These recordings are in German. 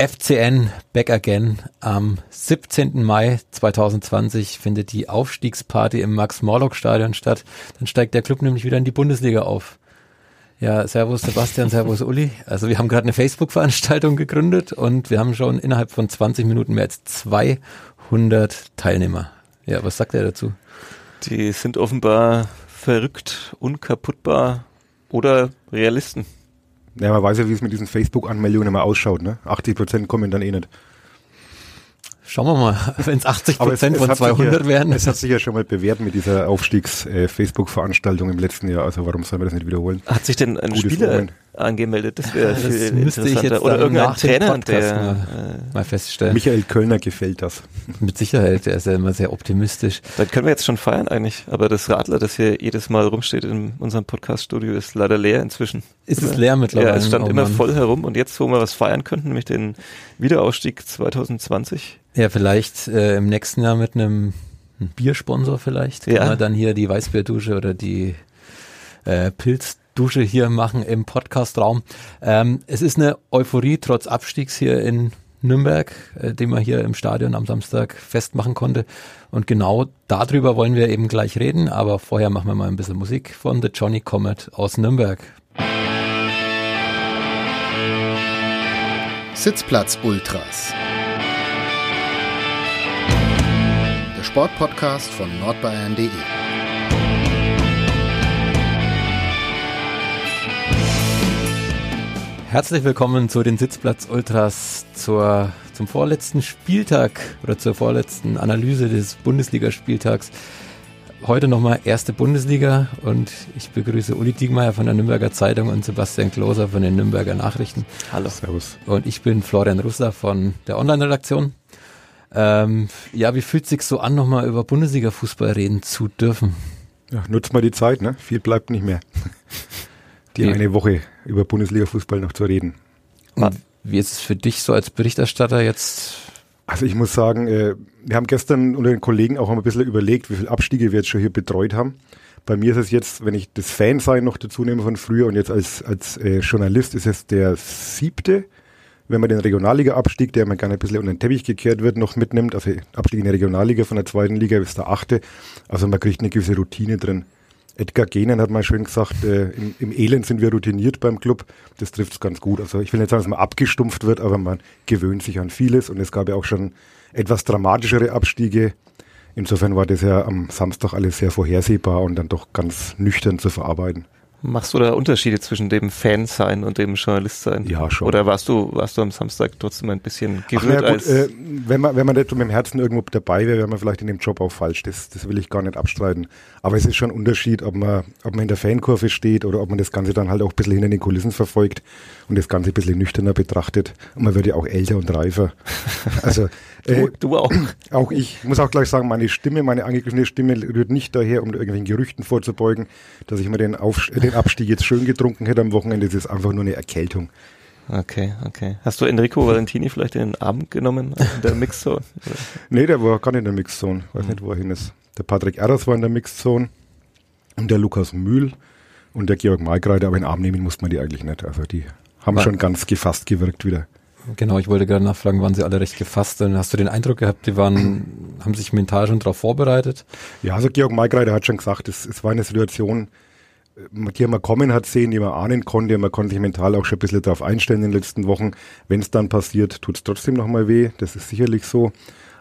FCN Back Again. Am 17. Mai 2020 findet die Aufstiegsparty im Max-Morlock-Stadion statt. Dann steigt der Club nämlich wieder in die Bundesliga auf. Ja, Servus Sebastian, Servus Uli. Also wir haben gerade eine Facebook-Veranstaltung gegründet und wir haben schon innerhalb von 20 Minuten mehr als 200 Teilnehmer. Ja, was sagt er dazu? Die sind offenbar verrückt, unkaputtbar oder Realisten. Ja, man weiß ja, wie es mit diesen Facebook-Anmeldungen immer ausschaut. Ne? 80 Prozent kommen dann eh nicht. Schauen wir mal, wenn es 80 Prozent von 200 ja, werden. Es hat sich ja schon mal bewährt mit dieser Aufstiegs-Facebook-Veranstaltung im letzten Jahr. Also warum sollen wir das nicht wiederholen? Hat sich denn ein Gutes Spieler Moment. angemeldet? Das wäre viel müsste ich jetzt Oder irgendein Trainer, Podcast der mal, äh, mal feststellen. Michael Kölner gefällt das. Mit Sicherheit, der ist ja immer sehr optimistisch. Dann können wir jetzt schon feiern eigentlich. Aber das Radler, das hier jedes Mal rumsteht in unserem Podcast-Studio, ist leider leer inzwischen. Ist es leer mittlerweile? Ja, es stand Oh immer voll herum. Und jetzt, wo wir was feiern könnten, nämlich den Wiederausstieg 2020. Ja, vielleicht äh, im nächsten Jahr mit einem Biersponsor vielleicht. Kann Ja. man dann hier die Weißbierdusche oder die äh, Pilzdusche hier machen im Podcastraum. Ähm, es ist eine Euphorie trotz Abstiegs hier in Nürnberg, äh, den man hier im Stadion am Samstag festmachen konnte. Und genau darüber wollen wir eben gleich reden. Aber vorher machen wir mal ein bisschen Musik von The Johnny Comet aus Nürnberg. Sitzplatz Ultras. Der Sportpodcast von nordbayern.de. Herzlich willkommen zu den Sitzplatz Ultras zur, zum vorletzten Spieltag oder zur vorletzten Analyse des Bundesligaspieltags. Heute nochmal erste Bundesliga und ich begrüße Uli Diegmeier von der Nürnberger Zeitung und Sebastian Kloser von den Nürnberger Nachrichten. Hallo. Servus. Und ich bin Florian Russer von der Online-Redaktion. Ähm, ja, wie fühlt sich so an, nochmal über Bundesliga-Fußball reden zu dürfen? Ja, nutzt mal die Zeit, ne? Viel bleibt nicht mehr. Die Ja. eine Woche über Bundesliga-Fußball noch zu reden. Und wie ist es für dich so als Berichterstatter jetzt? Also ich muss sagen, äh, wir haben gestern unter den Kollegen auch ein bisschen überlegt, wie viele Abstiege wir jetzt schon hier betreut haben. Bei mir ist es jetzt, wenn ich das Fansein noch dazu nehme von früher und jetzt als, als äh, Journalist, ist es der siebte. Wenn man den Regionalliga-Abstieg, der immer gerne ein bisschen unter den Teppich gekehrt wird, noch mitnimmt, also Abstieg in die Regionalliga von der zweiten Liga ist der achte. Also man kriegt eine gewisse Routine drin. Edgar Gehnen hat mal schön gesagt, äh, im, im Elend sind wir routiniert beim Club. Das trifft es ganz gut. Also ich will nicht sagen, dass man abgestumpft wird, aber man gewöhnt sich an vieles. Und es gab ja auch schon etwas dramatischere Abstiege. Insofern war das ja am Samstag alles sehr vorhersehbar und dann doch ganz nüchtern zu verarbeiten. Machst du da Unterschiede zwischen dem Fan sein und dem Journalist sein? Ja, schon. Oder warst du, warst du am Samstag trotzdem ein bisschen Ach, gerührt na gut, äh, wenn man, wenn man nicht mit dem Herzen irgendwo dabei wäre, wäre man vielleicht in dem Job auch falsch. Das, das will ich gar nicht abstreiten. Aber es ist schon ein Unterschied, ob man, ob man in der Fankurve steht oder ob man das Ganze dann halt auch ein bisschen hinter den Kulissen verfolgt und das Ganze ein bisschen nüchterner betrachtet. Und man wird ja auch älter und reifer. Also, äh, du, auch? auch ich muss auch gleich sagen, meine Stimme, meine angegriffene Stimme rührt nicht daher, um irgendwelchen Gerüchten vorzubeugen, dass ich mir den, Auf den Abstieg jetzt schön getrunken hätte am Wochenende. Das ist einfach nur eine Erkältung. Okay, okay. Hast du Enrico Valentini vielleicht in den Arm genommen in der Mixzone? Nee, der war gar nicht in der Mixzone. Weiß nicht, wo er hin ist. Der Patrick Erras war in der Mixzone und der Lukas Mühl und der Georg Maikreiter, aber in den Arm nehmen musste man die eigentlich nicht. Also die haben War- schon ganz gefasst gewirkt wieder. Genau, ich wollte gerade nachfragen, waren sie alle recht gefasst? Dann hast du den Eindruck gehabt, die waren, haben sich mental schon darauf vorbereitet? Ja, also Georg Maikreiter hat schon gesagt, es, es war eine Situation, äh, die man kommen hat sehen, die man ahnen konnte. Man konnte sich mental auch schon ein bisschen darauf einstellen in den letzten Wochen. Wenn es dann passiert, tut es trotzdem nochmal weh. Das ist sicherlich so.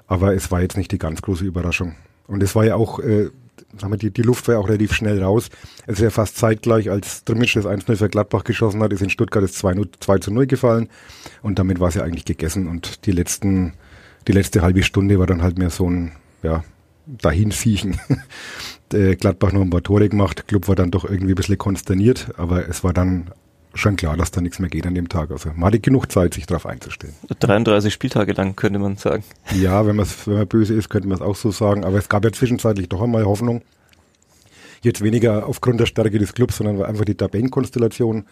Aber es war jetzt nicht die ganz große Überraschung. Und es war ja auch, äh, sagen wir, die, die Luft war ja auch relativ schnell raus. Es ist ja fast zeitgleich, als Drimmitsch das 1-0 für Gladbach geschossen hat, ist in Stuttgart das 2 2 zu 0 gefallen. Und damit war es ja eigentlich gegessen. Und die letzten, die letzte halbe Stunde war dann halt mehr so ein, ja, dahin siechen. Äh, Gladbach noch ein paar Tore gemacht. Club war dann doch irgendwie ein bisschen konsterniert, aber es war dann schon klar, dass da nichts mehr geht an dem Tag. Also man hatte genug Zeit, sich darauf einzustellen. 33 Spieltage lang, könnte man sagen. Ja, wenn, wenn man böse ist, könnte man es auch so sagen. Aber es gab ja zwischenzeitlich doch einmal Hoffnung. Jetzt weniger aufgrund der Stärke des Clubs, sondern weil einfach die Tabellenkonstellation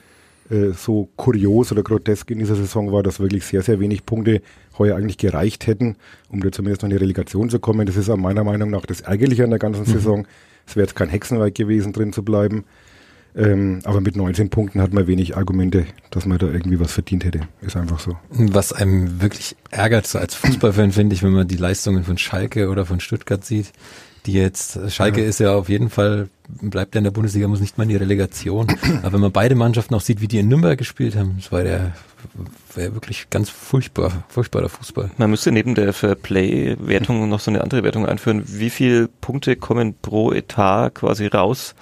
äh, so kurios oder grotesk in dieser Saison war, dass wirklich sehr, sehr wenig Punkte heuer eigentlich gereicht hätten, um da zumindest noch in die Relegation zu kommen. Das ist meiner Meinung nach das Ärgerliche an der ganzen Saison. Es wäre jetzt kein Hexenwerk gewesen, drin zu bleiben. Ähm, aber mit 19 Punkten hat man wenig Argumente, dass man da irgendwie was verdient hätte. Ist einfach so. Was einem wirklich ärgert, so als Fußballfan, finde ich, wenn man die Leistungen von Schalke oder von Stuttgart sieht, die jetzt, Schalke ja. ist ja auf jeden Fall, bleibt ja in der Bundesliga, muss nicht mal in die Relegation. Aber wenn man beide Mannschaften auch sieht, wie die in Nürnberg gespielt haben, das war der wäre wirklich ganz furchtbar, furchtbarer Fußball. Man müsste neben der Fairplay-Wertung noch so eine andere Wertung einführen. Wie viele Punkte kommen pro Etat quasi raus?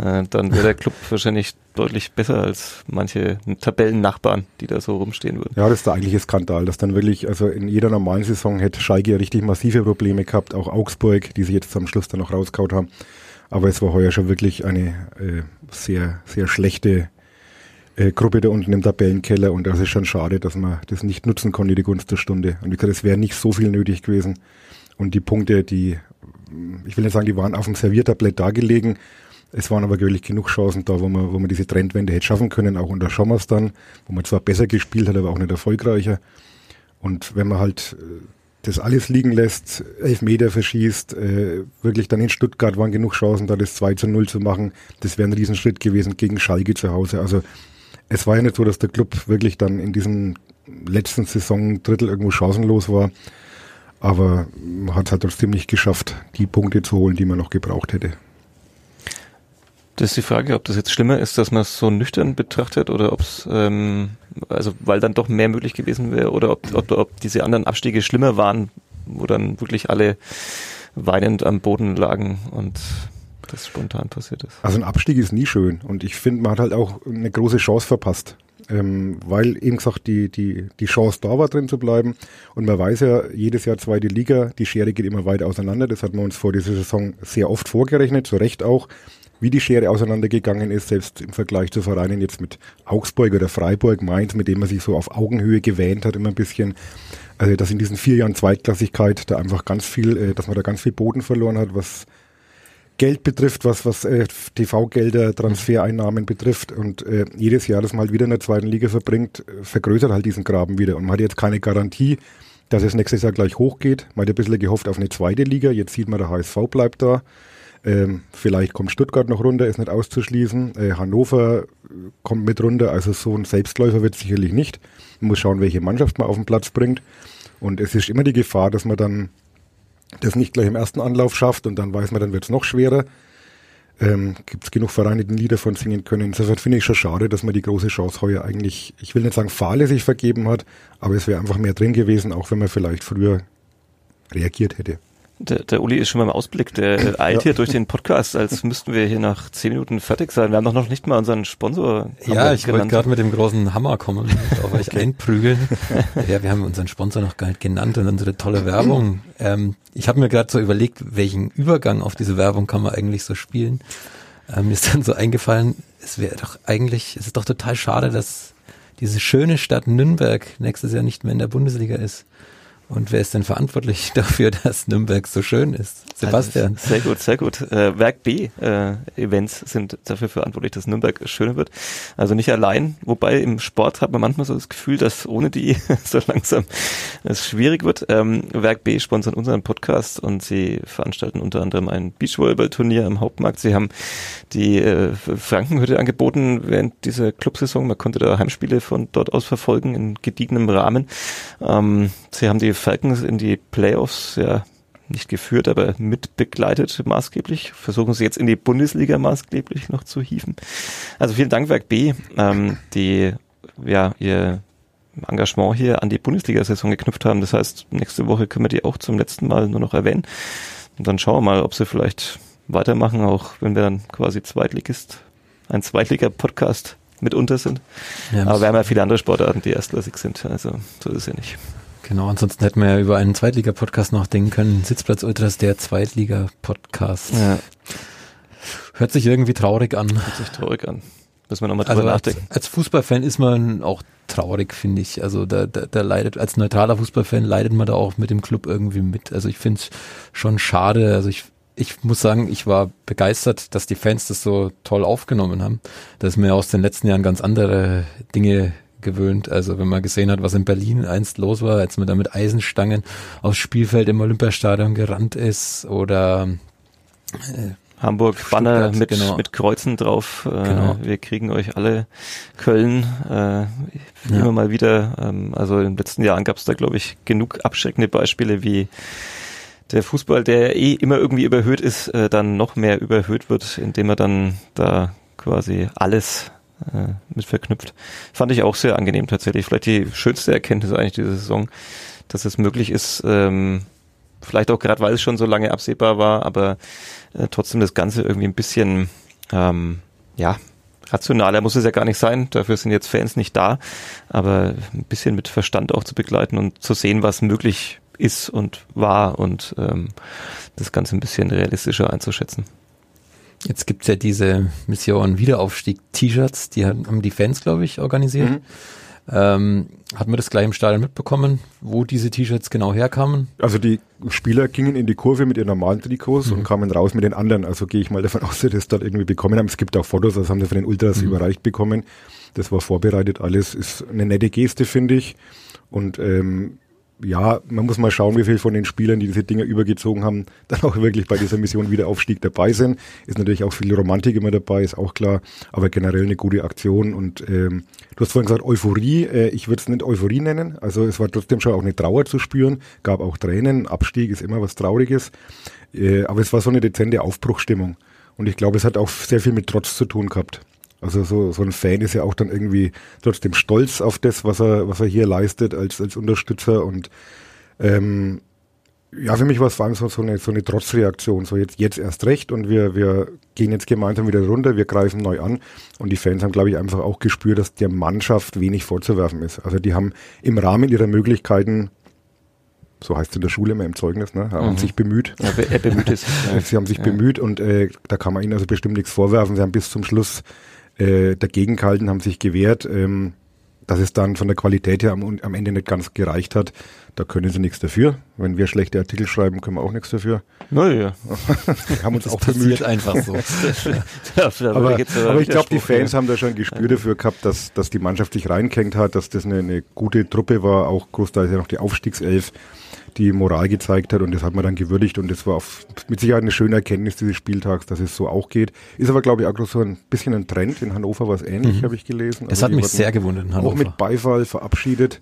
Äh, dann wäre der Club wahrscheinlich deutlich besser als manche Tabellennachbarn, die da so rumstehen würden. Ja, das ist der eigentliche Skandal, dass dann wirklich, also in jeder normalen Saison hätte Schalke richtig massive Probleme gehabt, auch Augsburg, die sie jetzt am Schluss dann noch rauskaut haben. Aber es war heuer schon wirklich eine äh, sehr, sehr schlechte äh, Gruppe da unten im Tabellenkeller und das ist schon schade, dass man das nicht nutzen konnte, die Gunst der Stunde. Und wie gesagt, es wäre nicht so viel nötig gewesen. Und die Punkte, die, ich will nicht sagen, die waren auf dem Serviertablett dargelegen. Es waren aber wirklich genug Chancen da, wo man, wo man diese Trendwende hätte schaffen können, auch unter Schommers dann, wo man zwar besser gespielt hat, aber auch nicht erfolgreicher. Und wenn man halt äh, das alles liegen lässt, elf Meter verschießt, äh, wirklich dann in Stuttgart waren genug Chancen, da das 2 zu 0 zu machen. Das wäre ein Riesenschritt gewesen gegen Schalke zu Hause. Also es war ja nicht so, dass der Club wirklich dann in diesem letzten Saison Drittel irgendwo chancenlos war. Aber man hat es halt trotzdem nicht geschafft, die Punkte zu holen, die man noch gebraucht hätte. Das ist die Frage, ob das jetzt schlimmer ist, dass man es so nüchtern betrachtet oder ob es, ähm, also weil dann doch mehr möglich gewesen wäre oder ob, ob, ob diese anderen Abstiege schlimmer waren, wo dann wirklich alle weinend am Boden lagen und das spontan passiert ist. Also ein Abstieg ist nie schön und ich finde, man hat halt auch eine große Chance verpasst. Ähm, weil eben gesagt die, die, die Chance da war, drin zu bleiben. Und man weiß ja, jedes Jahr zweite Liga, die Schere geht immer weiter auseinander. Das hat man uns vor dieser Saison sehr oft vorgerechnet, zu Recht auch, wie die Schere auseinandergegangen ist, selbst im Vergleich zu Vereinen jetzt mit Augsburg oder Freiburg, Mainz, mit dem man sich so auf Augenhöhe gewähnt hat, immer ein bisschen. Also, dass in diesen vier Jahren Zweitklassigkeit da einfach ganz viel, äh, dass man da ganz viel Boden verloren hat, was Geld betrifft, was, was äh, TV-Gelder, Transfereinnahmen betrifft und äh, jedes Jahr das mal wieder in der zweiten Liga verbringt, vergrößert halt diesen Graben wieder. Und man hat jetzt keine Garantie, dass es nächstes Jahr gleich hochgeht. Man hat ein bisschen gehofft auf eine zweite Liga. Jetzt sieht man, der HSV bleibt da. Ähm, vielleicht kommt Stuttgart noch runter, ist nicht auszuschließen. Äh, Hannover äh, kommt mit runter, also so ein Selbstläufer wird sicherlich nicht. Man muss schauen, welche Mannschaft man auf den Platz bringt. Und es ist immer die Gefahr, dass man dann das nicht gleich im ersten Anlauf schafft und dann weiß man, dann wird es noch schwerer. Ähm, Gibt es genug Vereine, die ein Lied davon singen können. Insofern finde ich schon schade, dass man die große Chance heuer eigentlich, ich will nicht sagen fahrlässig vergeben hat, aber es wäre einfach mehr drin gewesen, auch wenn man vielleicht früher reagiert hätte. Der, der Uli ist schon beim Ausblick, der eilt ja. hier durch den Podcast, als müssten wir hier nach zehn Minuten fertig sein. Wir haben doch noch nicht mal unseren Sponsor. Ja, ich wollte gerade mit dem großen Hammer kommen, auf euch einprügeln. ja, wir haben unseren Sponsor noch gar nicht genannt und unsere tolle Werbung. Ähm, ich habe mir gerade so überlegt, welchen Übergang auf diese Werbung kann man eigentlich so spielen. Ähm, mir ist dann so eingefallen, es wäre doch eigentlich, es ist doch total schade, dass diese schöne Stadt Nürnberg nächstes Jahr nicht mehr in der Bundesliga ist. Und wer ist denn verantwortlich dafür, dass Nürnberg so schön ist? Sebastian. Also, sehr gut, sehr gut. Äh, Werk B äh, Events sind dafür verantwortlich, dass Nürnberg schöner wird. Also nicht allein, wobei im Sport hat man manchmal so das Gefühl, dass ohne die so langsam es schwierig wird. Ähm, Werk B sponsert unseren Podcast und sie veranstalten unter anderem ein Beachvolleyball-Turnier am Hauptmarkt. Sie haben die äh, Frankenhütte angeboten während dieser Clubsaison. Man konnte da Heimspiele von dort aus verfolgen in gediegenem Rahmen. Ähm, sie haben die Falcons in die Playoffs ja nicht geführt, aber mitbegleitet maßgeblich. Versuchen sie jetzt in die Bundesliga maßgeblich noch zu hieven. Also vielen Dank, Werk B, ähm, die ja ihr Engagement hier an die Bundesliga-Saison geknüpft haben. Das heißt, nächste Woche können wir die auch zum letzten Mal nur noch erwähnen. Und dann schauen wir mal, ob sie vielleicht weitermachen, auch wenn wir dann quasi Zweitligist, ein Zweitliga-Podcast mitunter sind. Ja, Aber wir haben ja viele andere Sportarten, die erstklassig sind. Also so ist es ja nicht. Genau, ansonsten hätten wir ja über einen Zweitliga-Podcast nachdenken können. Sitzplatz Ultras, der Zweitliga-Podcast. Ja. Hört sich irgendwie traurig an. Hört sich traurig an. Müssen wir nochmal drüber also nachdenken. Als, als Fußballfan ist man auch traurig, finde ich. Also da, da, da leidet, als neutraler Fußballfan leidet man da auch mit dem Club irgendwie mit. Also ich finde es schon schade. Also ich, ich muss sagen, ich war begeistert, dass die Fans das so toll aufgenommen haben. Dass mir aus den letzten Jahren ganz andere Dinge gewöhnt. Also wenn man gesehen hat, was in Berlin einst los war, als man da mit Eisenstangen aufs Spielfeld im Olympiastadion gerannt ist oder äh, Hamburg Banner Stuttgart, mit, genau. mit Kreuzen drauf. Äh, Genau. Wir kriegen euch alle Köln äh, immer mal wieder. Ähm, also in den letzten Jahren gab es da, glaube ich, genug abschreckende Beispiele, wie der Fußball, der eh immer irgendwie überhöht ist, äh, dann noch mehr überhöht wird, indem er dann da quasi alles äh, mit verknüpft. Fand ich auch sehr angenehm tatsächlich. Vielleicht die schönste Erkenntnis eigentlich dieser Saison, dass es möglich ist, ähm, vielleicht auch gerade weil es schon so lange absehbar war, aber äh, trotzdem das Ganze irgendwie ein bisschen, ähm, ja, rationaler muss es ja gar nicht sein. Dafür sind jetzt Fans nicht da, aber ein bisschen mit Verstand auch zu begleiten und zu sehen, was möglich ist und war und ähm, das Ganze ein bisschen realistischer einzuschätzen. Jetzt gibt's ja diese Mission Wiederaufstieg-T-Shirts, die haben die Fans, glaube ich, organisiert. Mhm. Ähm, hat man das gleich im Stadion mitbekommen, wo diese T-Shirts genau herkamen? Also die Spieler gingen in die Kurve mit ihren normalen Trikots und kamen raus mit den anderen. Also gehe ich mal davon aus, dass sie das dort irgendwie bekommen haben. Es gibt auch Fotos, das haben sie von den Ultras überreicht bekommen. Das war vorbereitet alles. Ist eine nette Geste, finde ich. Und ähm, ja, man muss mal schauen, wie viel von den Spielern, die diese Dinger übergezogen haben, dann auch wirklich bei dieser Mission Wiederaufstieg dabei sind. Ist natürlich auch viel Romantik immer dabei, ist auch klar, aber generell eine gute Aktion. Und ähm, du hast vorhin gesagt, Euphorie, äh, ich würde es nicht Euphorie nennen. Also es war trotzdem schon auch eine Trauer zu spüren, gab auch Tränen, Abstieg ist immer was Trauriges. Äh, aber es war so eine dezente Aufbruchstimmung. Und ich glaube, es hat auch sehr viel mit Trotz zu tun gehabt. Also so, so ein Fan ist ja auch dann irgendwie trotzdem stolz auf das, was er, was er hier leistet als, als Unterstützer und ähm, ja, für mich war es vor allem so, so, eine, so eine Trotzreaktion, so jetzt, jetzt erst recht und wir, wir gehen jetzt gemeinsam wieder runter, wir greifen neu an und die Fans haben, glaube ich, einfach auch gespürt, dass der Mannschaft wenig vorzuwerfen ist. Also die haben im Rahmen ihrer Möglichkeiten, so heißt es in der Schule immer im Zeugnis, ne, haben Mhm. sich bemüht, Ja, er bemüht es. Sie haben sich bemüht und äh, da kann man ihnen also bestimmt nichts vorwerfen. Sie haben bis zum Schluss äh, dagegen gehalten, haben sich gewehrt. Ähm, dass es dann von der Qualität her am, am Ende nicht ganz gereicht hat, da können sie nichts dafür. Wenn wir schlechte Artikel schreiben, können wir auch nichts dafür. Naja. Wir haben uns Das auch passiert bemüht. einfach so. Aber, aber ich glaube, die Fans haben da schon ein Gespür dafür gehabt, dass, dass die Mannschaft sich reinkängt hat, dass das eine, eine gute Truppe war, auch großteils ja noch die Aufstiegself, die Moral gezeigt hat und das hat man dann gewürdigt und das war auf, mit Sicherheit eine schöne Erkenntnis dieses Spieltags, dass es so auch geht. Ist aber, glaube ich, auch so ein bisschen ein Trend. In Hannover war es ähnlich, habe ich gelesen. Das Also hat mich sehr gewundert in Auch Hannover. mit Beifall verabschiedet.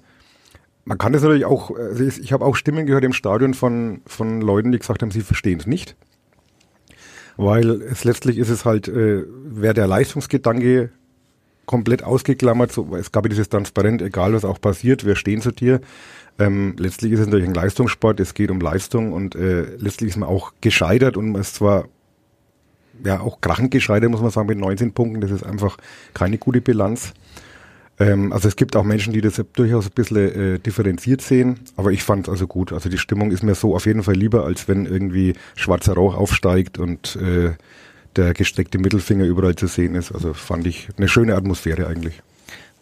Man kann das natürlich auch, also ich, ich habe auch Stimmen gehört im Stadion von, von Leuten, die gesagt haben, sie verstehen es nicht. Weil es letztlich ist es halt, äh, wäre der Leistungsgedanke komplett ausgeklammert, so, es gab ja dieses Transparent, egal was auch passiert, wir stehen zu dir. Ähm, letztlich ist es natürlich ein Leistungssport, es geht um Leistung und äh, letztlich ist man auch gescheitert und man ist zwar ja auch krachend gescheitert, muss man sagen, mit 19 Punkten, das ist einfach keine gute Bilanz. Ähm, also es gibt auch Menschen, die das durchaus ein bisschen äh, differenziert sehen, aber ich fand es also gut. Also die Stimmung ist mir so auf jeden Fall lieber, als wenn irgendwie schwarzer Rauch aufsteigt und äh, der gestreckte Mittelfinger überall zu sehen ist. Also fand ich eine schöne Atmosphäre eigentlich.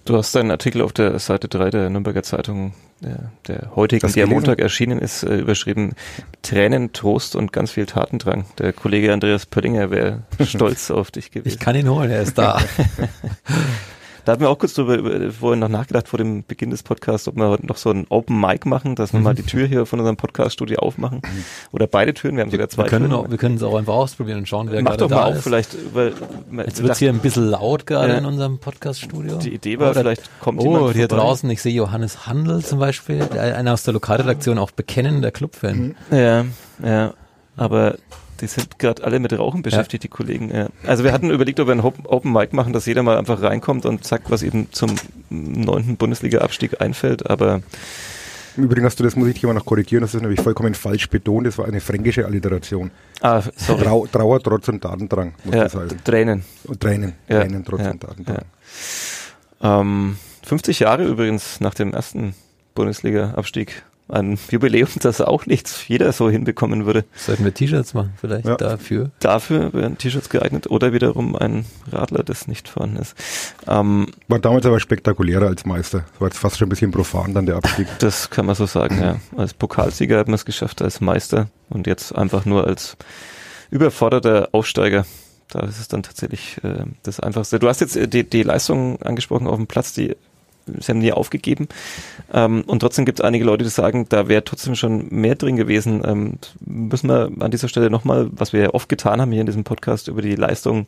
Du hast deinen Artikel auf der Seite 3 der Nürnberger Zeitung, der, der heutigen, die am? Montag erschienen ist, äh, überschrieben Tränen, Trost und ganz viel Tatendrang. Der Kollege Andreas Pöllinger wäre stolz auf dich gewesen. Ich kann ihn holen, er ist da. Da hatten wir auch kurz drüber, über, vorhin noch nachgedacht vor dem Beginn des Podcasts, ob wir heute noch so ein Open Mic machen, dass wir mal die Tür hier von unserem Podcast-Studio aufmachen. Oder beide Türen, wir haben sogar zwei Wir können, Türen. auch, wir können es auch einfach ausprobieren und schauen, wer Mach gerade doch da mal auf, ist. vielleicht, weil Jetzt wird es hier ein bisschen laut gerade Ja. in unserem Podcast-Studio. die Idee war, Oder- vielleicht kommt Oh, hier vorbei. draußen, ich sehe Johannes Handel zum Beispiel, einer aus der Lokalredaktion, auch bekennender Clubfan. Ja, ja, aber die sind gerade alle mit Rauchen beschäftigt, die Kollegen. Ja. Also wir hatten überlegt, ob wir ein Open Mic machen, dass jeder mal einfach reinkommt und sagt, was ihm zum neunten Bundesliga-Abstieg einfällt, aber Im Übrigen hast du, das muss ich dich immer noch korrigieren, das ist nämlich vollkommen falsch betont, das war eine fränkische Alliteration. ah, sorry. Trau, Trauer, Trotz und Tatendrang, muss ja, das heißen. Tränen. Und Tränen, Ja, Tränen, Trotz ja, und Tatendrang. Ähm, 50 Jahre übrigens nach dem ersten Bundesliga-Abstieg. Ein Jubiläum, das auch nicht jeder so hinbekommen würde. Sollten wir T-Shirts machen, vielleicht Ja. dafür. Dafür wären T-Shirts geeignet oder wiederum ein Radler, das nicht vorhanden ist. Ähm, War damals aber spektakulärer als Meister. Das war jetzt fast schon ein bisschen profan dann der Abstieg. Das kann man so sagen, ja. Als Pokalsieger hat man es geschafft, als Meister und jetzt einfach nur als überforderter Aufsteiger. Da ist es dann tatsächlich äh, das Einfachste. Du hast jetzt äh, die, die Leistung angesprochen auf dem Platz, die sie haben nie aufgegeben. Ähm, und trotzdem gibt es einige Leute, die sagen, da wäre trotzdem schon mehr drin gewesen. Ähm, müssen wir an dieser Stelle nochmal, was wir ja oft getan haben hier in diesem Podcast, über die Leistung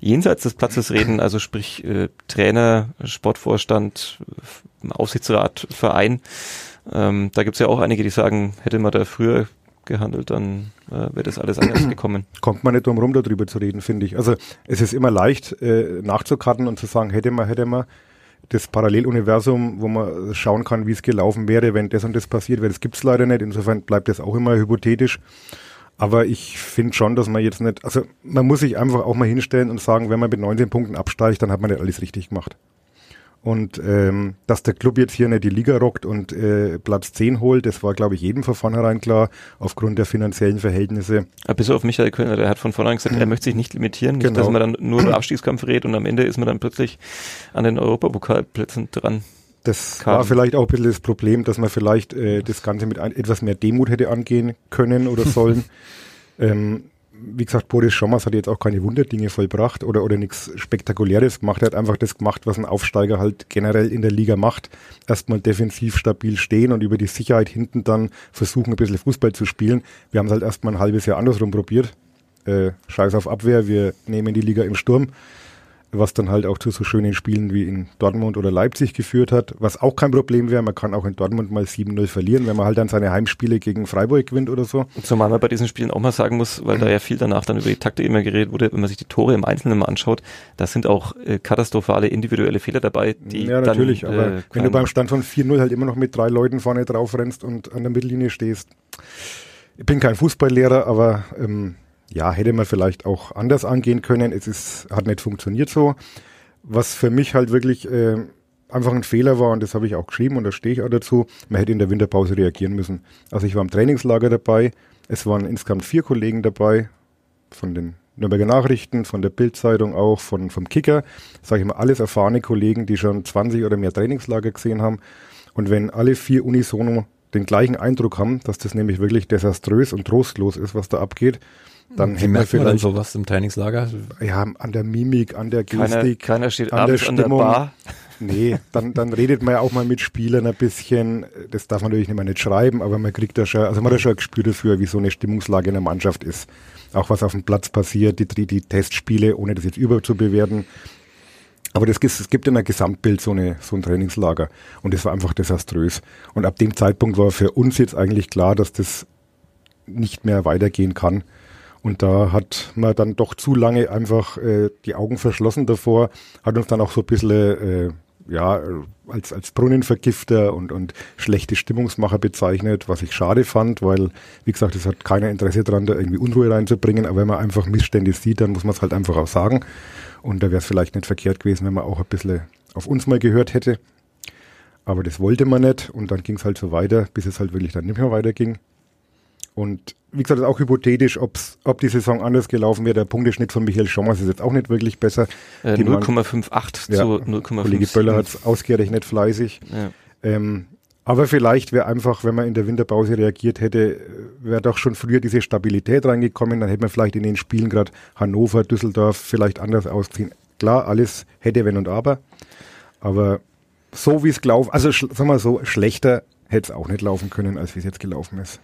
jenseits des Platzes reden, also sprich äh, Trainer, Sportvorstand, Aufsichtsrat, Verein. Ähm, da gibt es ja auch einige, die sagen, hätte man da früher gehandelt, dann äh, wäre das alles anders gekommen. Kommt man nicht drum rum, darüber zu reden, finde ich. Also es ist immer leicht äh, nachzukarten und zu sagen, hätte man, hätte man das Paralleluniversum, wo man schauen kann, wie es gelaufen wäre, wenn das und das passiert wäre. Das gibt es leider nicht. Insofern bleibt das auch immer hypothetisch. Aber ich finde schon, dass man jetzt nicht, also man muss sich einfach auch mal hinstellen und sagen, wenn man mit 19 Punkten absteigt, dann hat man nicht alles richtig gemacht. Und ähm, dass der Club jetzt hier nicht die Liga rockt und äh, Platz 10 holt, das war, glaube ich, jedem von vornherein klar, aufgrund der finanziellen Verhältnisse. Aber bis auf Michael Kölner, der hat von vornherein gesagt, er möchte sich nicht limitieren, nicht, genau. dass man dann nur im Abstiegskampf redet und am Ende ist man dann plötzlich an den Europapokalplätzen dran. Das kam. war vielleicht auch ein bisschen das Problem, dass man vielleicht äh, das Ganze mit ein, etwas mehr Demut hätte angehen können oder sollen. ähm, wie gesagt, Boris Schommers hat jetzt auch keine Wunderdinge vollbracht oder, oder nichts Spektakuläres gemacht. Er hat einfach das gemacht, was ein Aufsteiger halt generell in der Liga macht. Erstmal defensiv stabil stehen und über die Sicherheit hinten dann versuchen, ein bisschen Fußball zu spielen. Wir haben es halt erstmal ein halbes Jahr andersrum probiert. Äh, Scheiß auf Abwehr, wir nehmen die Liga im Sturm was dann halt auch zu so schönen Spielen wie in Dortmund oder Leipzig geführt hat, was auch kein Problem wäre. Man kann auch in Dortmund mal 7-0 verlieren, wenn man halt dann seine Heimspiele gegen Freiburg gewinnt oder so. Zumal man bei diesen Spielen auch mal sagen muss, weil da ja viel danach dann über die Taktik immer geredet wurde, wenn man sich die Tore im Einzelnen mal anschaut, da sind auch äh, katastrophale individuelle Fehler dabei, die Ja, natürlich, dann, aber äh, wenn du beim Stand von 4-0 halt immer noch mit drei Leuten vorne drauf rennst und an der Mittellinie stehst. Ich bin kein Fußballlehrer, aber ähm, ja, hätte man vielleicht auch anders angehen können. Es ist, hat nicht funktioniert so. Was für mich halt wirklich äh, einfach ein Fehler war, und das habe ich auch geschrieben und da stehe ich auch dazu, man hätte in der Winterpause reagieren müssen. Also ich war im Trainingslager dabei, es waren insgesamt vier Kollegen dabei, von den Nürnberger Nachrichten, von der Bildzeitung auch, von, vom Kicker, sage ich mal, alles erfahrene Kollegen, die schon 20 oder mehr Trainingslager gesehen haben. Und wenn alle vier unisono den gleichen Eindruck haben, dass das nämlich wirklich desaströs und trostlos ist, was da abgeht, dann Wie merkt man dann sowas im Trainingslager? Ja, an der Mimik, an der Gestik, keiner, keiner steht an der Stimmung. An der Bar. Nee, dann, dann redet man ja auch mal mit Spielern ein bisschen. Das darf man natürlich nicht, mal nicht schreiben, aber man kriegt da schon, also man hat ja schon ein Gespür dafür, wie so eine Stimmungslage in der Mannschaft ist. Auch was auf dem Platz passiert, die, die, die Testspiele, ohne das jetzt überzubewerten. Aber das, es gibt in einem Gesamtbild so, eine, so ein Trainingslager. Und das war einfach desaströs. Und ab dem Zeitpunkt war für uns jetzt eigentlich klar, dass das nicht mehr weitergehen kann. Und da hat man dann doch zu lange einfach äh, die Augen verschlossen davor, hat uns dann auch so ein bisschen äh, ja, als, als Brunnenvergifter und, und schlechte Stimmungsmacher bezeichnet, was ich schade fand, weil, wie gesagt, es hat keiner Interesse daran, da irgendwie Unruhe reinzubringen, aber wenn man einfach Missstände sieht, dann muss man es halt einfach auch sagen. Und da wäre es vielleicht nicht verkehrt gewesen, wenn man auch ein bisschen auf uns mal gehört hätte. Aber das wollte man nicht und dann ging es halt so weiter, bis es halt wirklich dann nicht mehr weiterging. Und wie gesagt, ist auch hypothetisch, ob's, ob die Saison anders gelaufen wäre. Der Punkteschnitt von Michael Schommers ist jetzt auch nicht wirklich besser. Äh, 0,58 ja, zu 0,5. Kollege Böller hat es ausgerechnet fleißig. Ja. Ähm, aber vielleicht wäre einfach, wenn man in der Winterpause reagiert hätte, wäre doch schon früher diese Stabilität reingekommen. Dann hätte man vielleicht in den Spielen gerade Hannover, Düsseldorf vielleicht anders ausgesehen. Klar, alles hätte, wenn und aber. Aber so wie es gelaufen, also sagen wir so, schlechter hätte es auch nicht laufen können, als wie es jetzt gelaufen ist.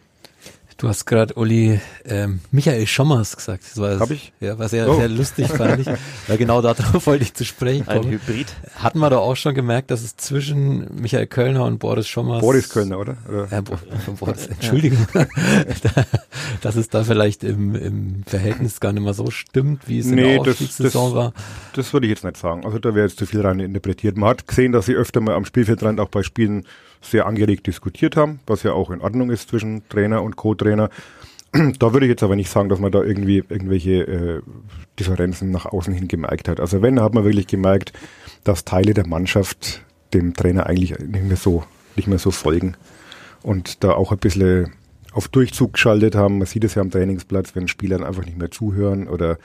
Du hast gerade Uli ähm, Michael Schommers gesagt. Das war, Hab ich? Ja, war sehr, oh. sehr lustig, fand ich. Weil genau darauf wollte ich zu sprechen kommen. Ein Hybrid. Hatten wir da auch schon gemerkt, dass es zwischen Michael Kölner und Boris Schommers... Boris Kölner, oder? oder? Ja, Bo Boris, Entschuldigung. dass es da vielleicht im, im Verhältnis gar nicht mehr so stimmt, wie es nee, in der Aufstiegssaison war. Das würde ich jetzt nicht sagen. Also da wäre jetzt zu viel rein interpretiert. Man hat gesehen, dass sie öfter mal am Spielfeldrand auch bei Spielen sehr angeregt diskutiert haben, was ja auch in Ordnung ist zwischen Trainer und Co-Trainer. Da würde ich jetzt aber nicht sagen, dass man da irgendwie irgendwelche äh, Differenzen nach außen hin gemerkt hat. Also wenn, hat man wirklich gemerkt, dass Teile der Mannschaft dem Trainer eigentlich nicht mehr so, nicht mehr so folgen und da auch ein bisschen auf Durchzug geschaltet haben. Man sieht es ja am Trainingsplatz, wenn Spielern einfach nicht mehr zuhören oder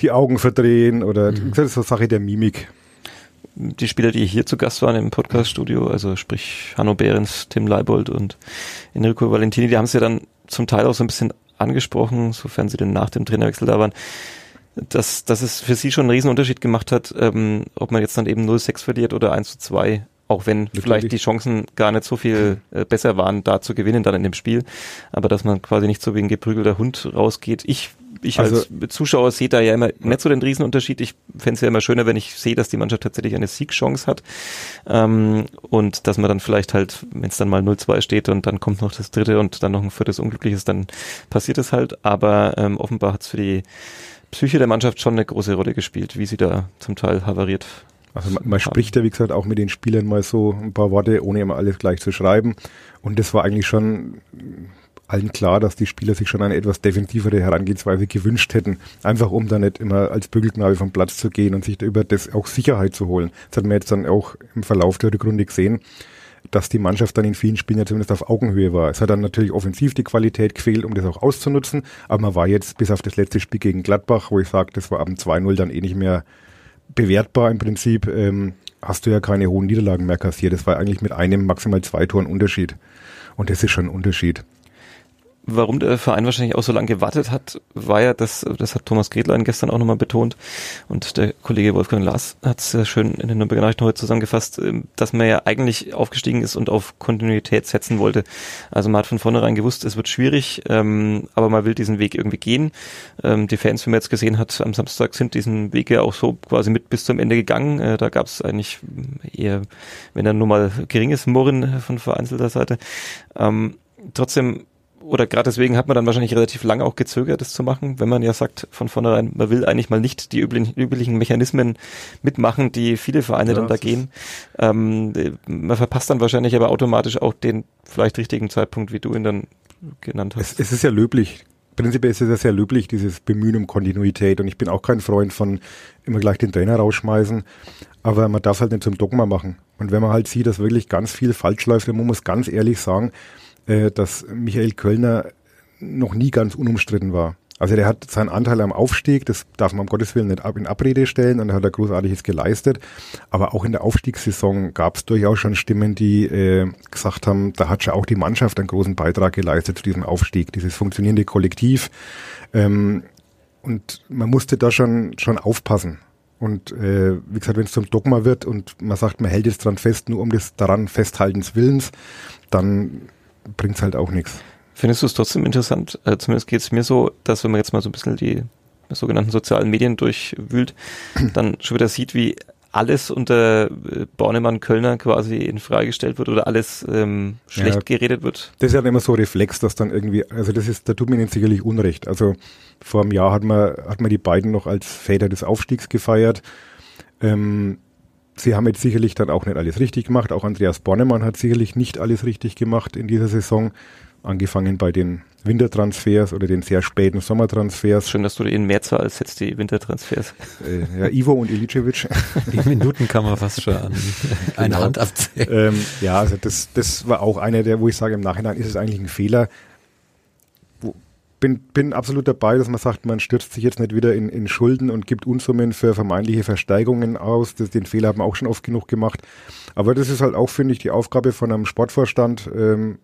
die Augen verdrehen oder mhm. das ist so Sache der Mimik die Spieler, die hier zu Gast waren im Podcaststudio, also sprich Hanno Behrens, Tim Leibold und Enrico Valentini, die haben es ja dann zum Teil auch so ein bisschen angesprochen, sofern sie denn nach dem Trainerwechsel da waren, dass, dass es für sie schon einen Riesenunterschied gemacht hat, ähm, ob man jetzt dann eben 0-6 verliert oder 1 2. Auch wenn Natürlich. vielleicht die Chancen gar nicht so viel äh, besser waren, da zu gewinnen dann in dem Spiel. Aber dass man quasi nicht so wie ein geprügelter Hund rausgeht. Ich, ich Also- als Zuschauer sehe da ja immer nicht so den Riesenunterschied. Ich fände es ja immer schöner, wenn ich sehe, dass die Mannschaft tatsächlich eine Siegchance hat. Ähm, und dass man dann vielleicht halt, wenn es dann mal 0-2 steht und dann kommt noch das dritte und dann noch ein viertes Unglückliches, dann passiert es halt. Aber ähm, offenbar hat es für die Psyche der Mannschaft schon eine große Rolle gespielt, wie sie da zum Teil havariert Also man, man spricht ja, wie gesagt, auch mit den Spielern mal so ein paar Worte, ohne immer alles gleich zu schreiben. Und das war eigentlich schon allen klar, dass die Spieler sich schon eine etwas defensivere Herangehensweise gewünscht hätten. Einfach um da nicht immer als Bügelknabe vom Platz zu gehen und sich da über das auch Sicherheit zu holen. Das hat man jetzt dann auch im Verlauf der Rückrunde gesehen, dass die Mannschaft dann in vielen Spielen ja zumindest auf Augenhöhe war. Es hat dann natürlich offensiv die Qualität gefehlt, um das auch auszunutzen. Aber man war jetzt bis auf das letzte Spiel gegen Gladbach, wo ich sage, das war ab dem 2-0 dann eh nicht mehr bewertbar im Prinzip, ähm, hast du ja keine hohen Niederlagen mehr kassiert. Das war eigentlich mit einem, maximal zwei Toren Unterschied. Und das ist schon ein Unterschied. Warum der Verein wahrscheinlich auch so lange gewartet hat, war ja, dass, das hat Thomas Gretlein gestern auch nochmal betont und der Kollege Wolfgang Lars hat es sehr schön in den Nürnberger Nachrichten heute zusammengefasst, ähm, dass man ja eigentlich aufgestiegen ist und auf Kontinuität setzen wollte. Also man hat von vornherein gewusst, es wird schwierig, ähm, aber man will diesen Weg irgendwie gehen. Ähm, die Fans, wie man jetzt gesehen hat, am Samstag sind diesen Weg ja auch so quasi mit bis zum Ende gegangen. Äh, da gab es eigentlich eher, wenn dann nur mal geringes Murren von vereinzelter Seite. Ähm, trotzdem oder gerade deswegen hat man dann wahrscheinlich relativ lange auch gezögert, das zu machen, wenn man ja sagt von vornherein, man will eigentlich mal nicht die üblichen, üblichen Mechanismen mitmachen, die viele Vereine Ja, dann da gehen. Ähm, man verpasst dann wahrscheinlich aber automatisch auch den vielleicht richtigen Zeitpunkt, wie du ihn dann genannt Es, hast. es ist ja löblich. Prinzipiell ist es ja sehr löblich, dieses Bemühen um Kontinuität. Und ich bin auch kein Freund von immer gleich den Trainer rausschmeißen. Aber man darf halt nicht zum Dogma machen. Und wenn man halt sieht, dass wirklich ganz viel falsch läuft, dann muss man ganz ehrlich sagen, äh, dass Michael Kölner noch nie ganz unumstritten war. Also der hat seinen Anteil am Aufstieg, das darf man um Gottes Willen nicht ab in Abrede stellen und er hat da Großartiges geleistet. Aber auch in der Aufstiegssaison gab es durchaus schon Stimmen, die äh, gesagt haben, da hat schon auch die Mannschaft einen großen Beitrag geleistet zu diesem Aufstieg, dieses funktionierende Kollektiv. Ähm, und man musste da schon, schon aufpassen. Und äh, wie gesagt, wenn es zum Dogma wird und man sagt, man hält jetzt dran fest, nur um des daran Festhaltens Willens, dann bringt's halt auch nichts. Findest du es trotzdem interessant? Äh, zumindest geht es mir so, dass wenn man jetzt mal so ein bisschen die sogenannten sozialen Medien durchwühlt, dann schon wieder sieht, wie alles unter äh, Bornemann Kölner quasi in Frage gestellt wird oder alles ähm, schlecht Ja. geredet wird. Das ist ja dann immer so ein Reflex, dass dann irgendwie, also das ist, da tut mir ihnen sicherlich Unrecht. Also vor einem Jahr hat man, hat man die beiden noch als Väter des Aufstiegs gefeiert. Ähm, sie haben jetzt sicherlich dann auch nicht alles richtig gemacht. Auch Andreas Bornemann hat sicherlich nicht alles richtig gemacht in dieser Saison. Angefangen bei den Wintertransfers oder den sehr späten Sommertransfers. Schön, dass du in Mehrzahl als jetzt die Wintertransfers. Äh, ja, Ivo und Ilicevic. Die Minuten kann man fast schon an eine Genau. Hand abzählen. ähm, ja, also das, das war auch einer der, wo ich sage, im Nachhinein ist es eigentlich ein Fehler. Bin, bin absolut dabei, dass man sagt, man stürzt sich jetzt nicht wieder in, in Schulden und gibt Unsummen für vermeintliche Versteigerungen aus. Das, den Fehler haben wir auch schon oft genug gemacht. Aber das ist halt auch, finde ich, die Aufgabe von einem Sportvorstand, ähm,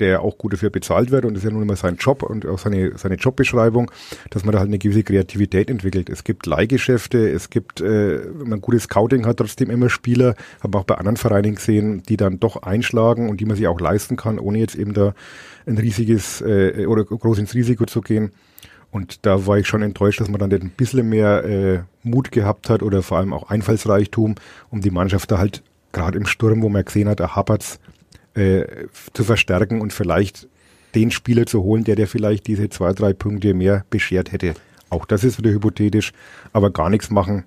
der auch gut dafür bezahlt wird und das ist ja nun immer sein Job und auch seine, seine Jobbeschreibung, dass man da halt eine gewisse Kreativität entwickelt. Es gibt Leihgeschäfte, es gibt, äh, wenn man gutes Scouting hat, trotzdem immer Spieler, haben wir auch bei anderen Vereinen gesehen, die dann doch einschlagen und die man sich auch leisten kann, ohne jetzt eben da ein riesiges äh, oder groß ins Risiko zu gehen. Und da war ich schon enttäuscht, dass man dann ein bisschen mehr äh, Mut gehabt hat oder vor allem auch Einfallsreichtum, um die Mannschaft da halt gerade im Sturm, wo man gesehen hat, da hapert's, äh, zu verstärken und vielleicht den Spieler zu holen, der der vielleicht diese zwei, drei Punkte mehr beschert hätte. Auch das ist wieder hypothetisch, aber gar nichts machen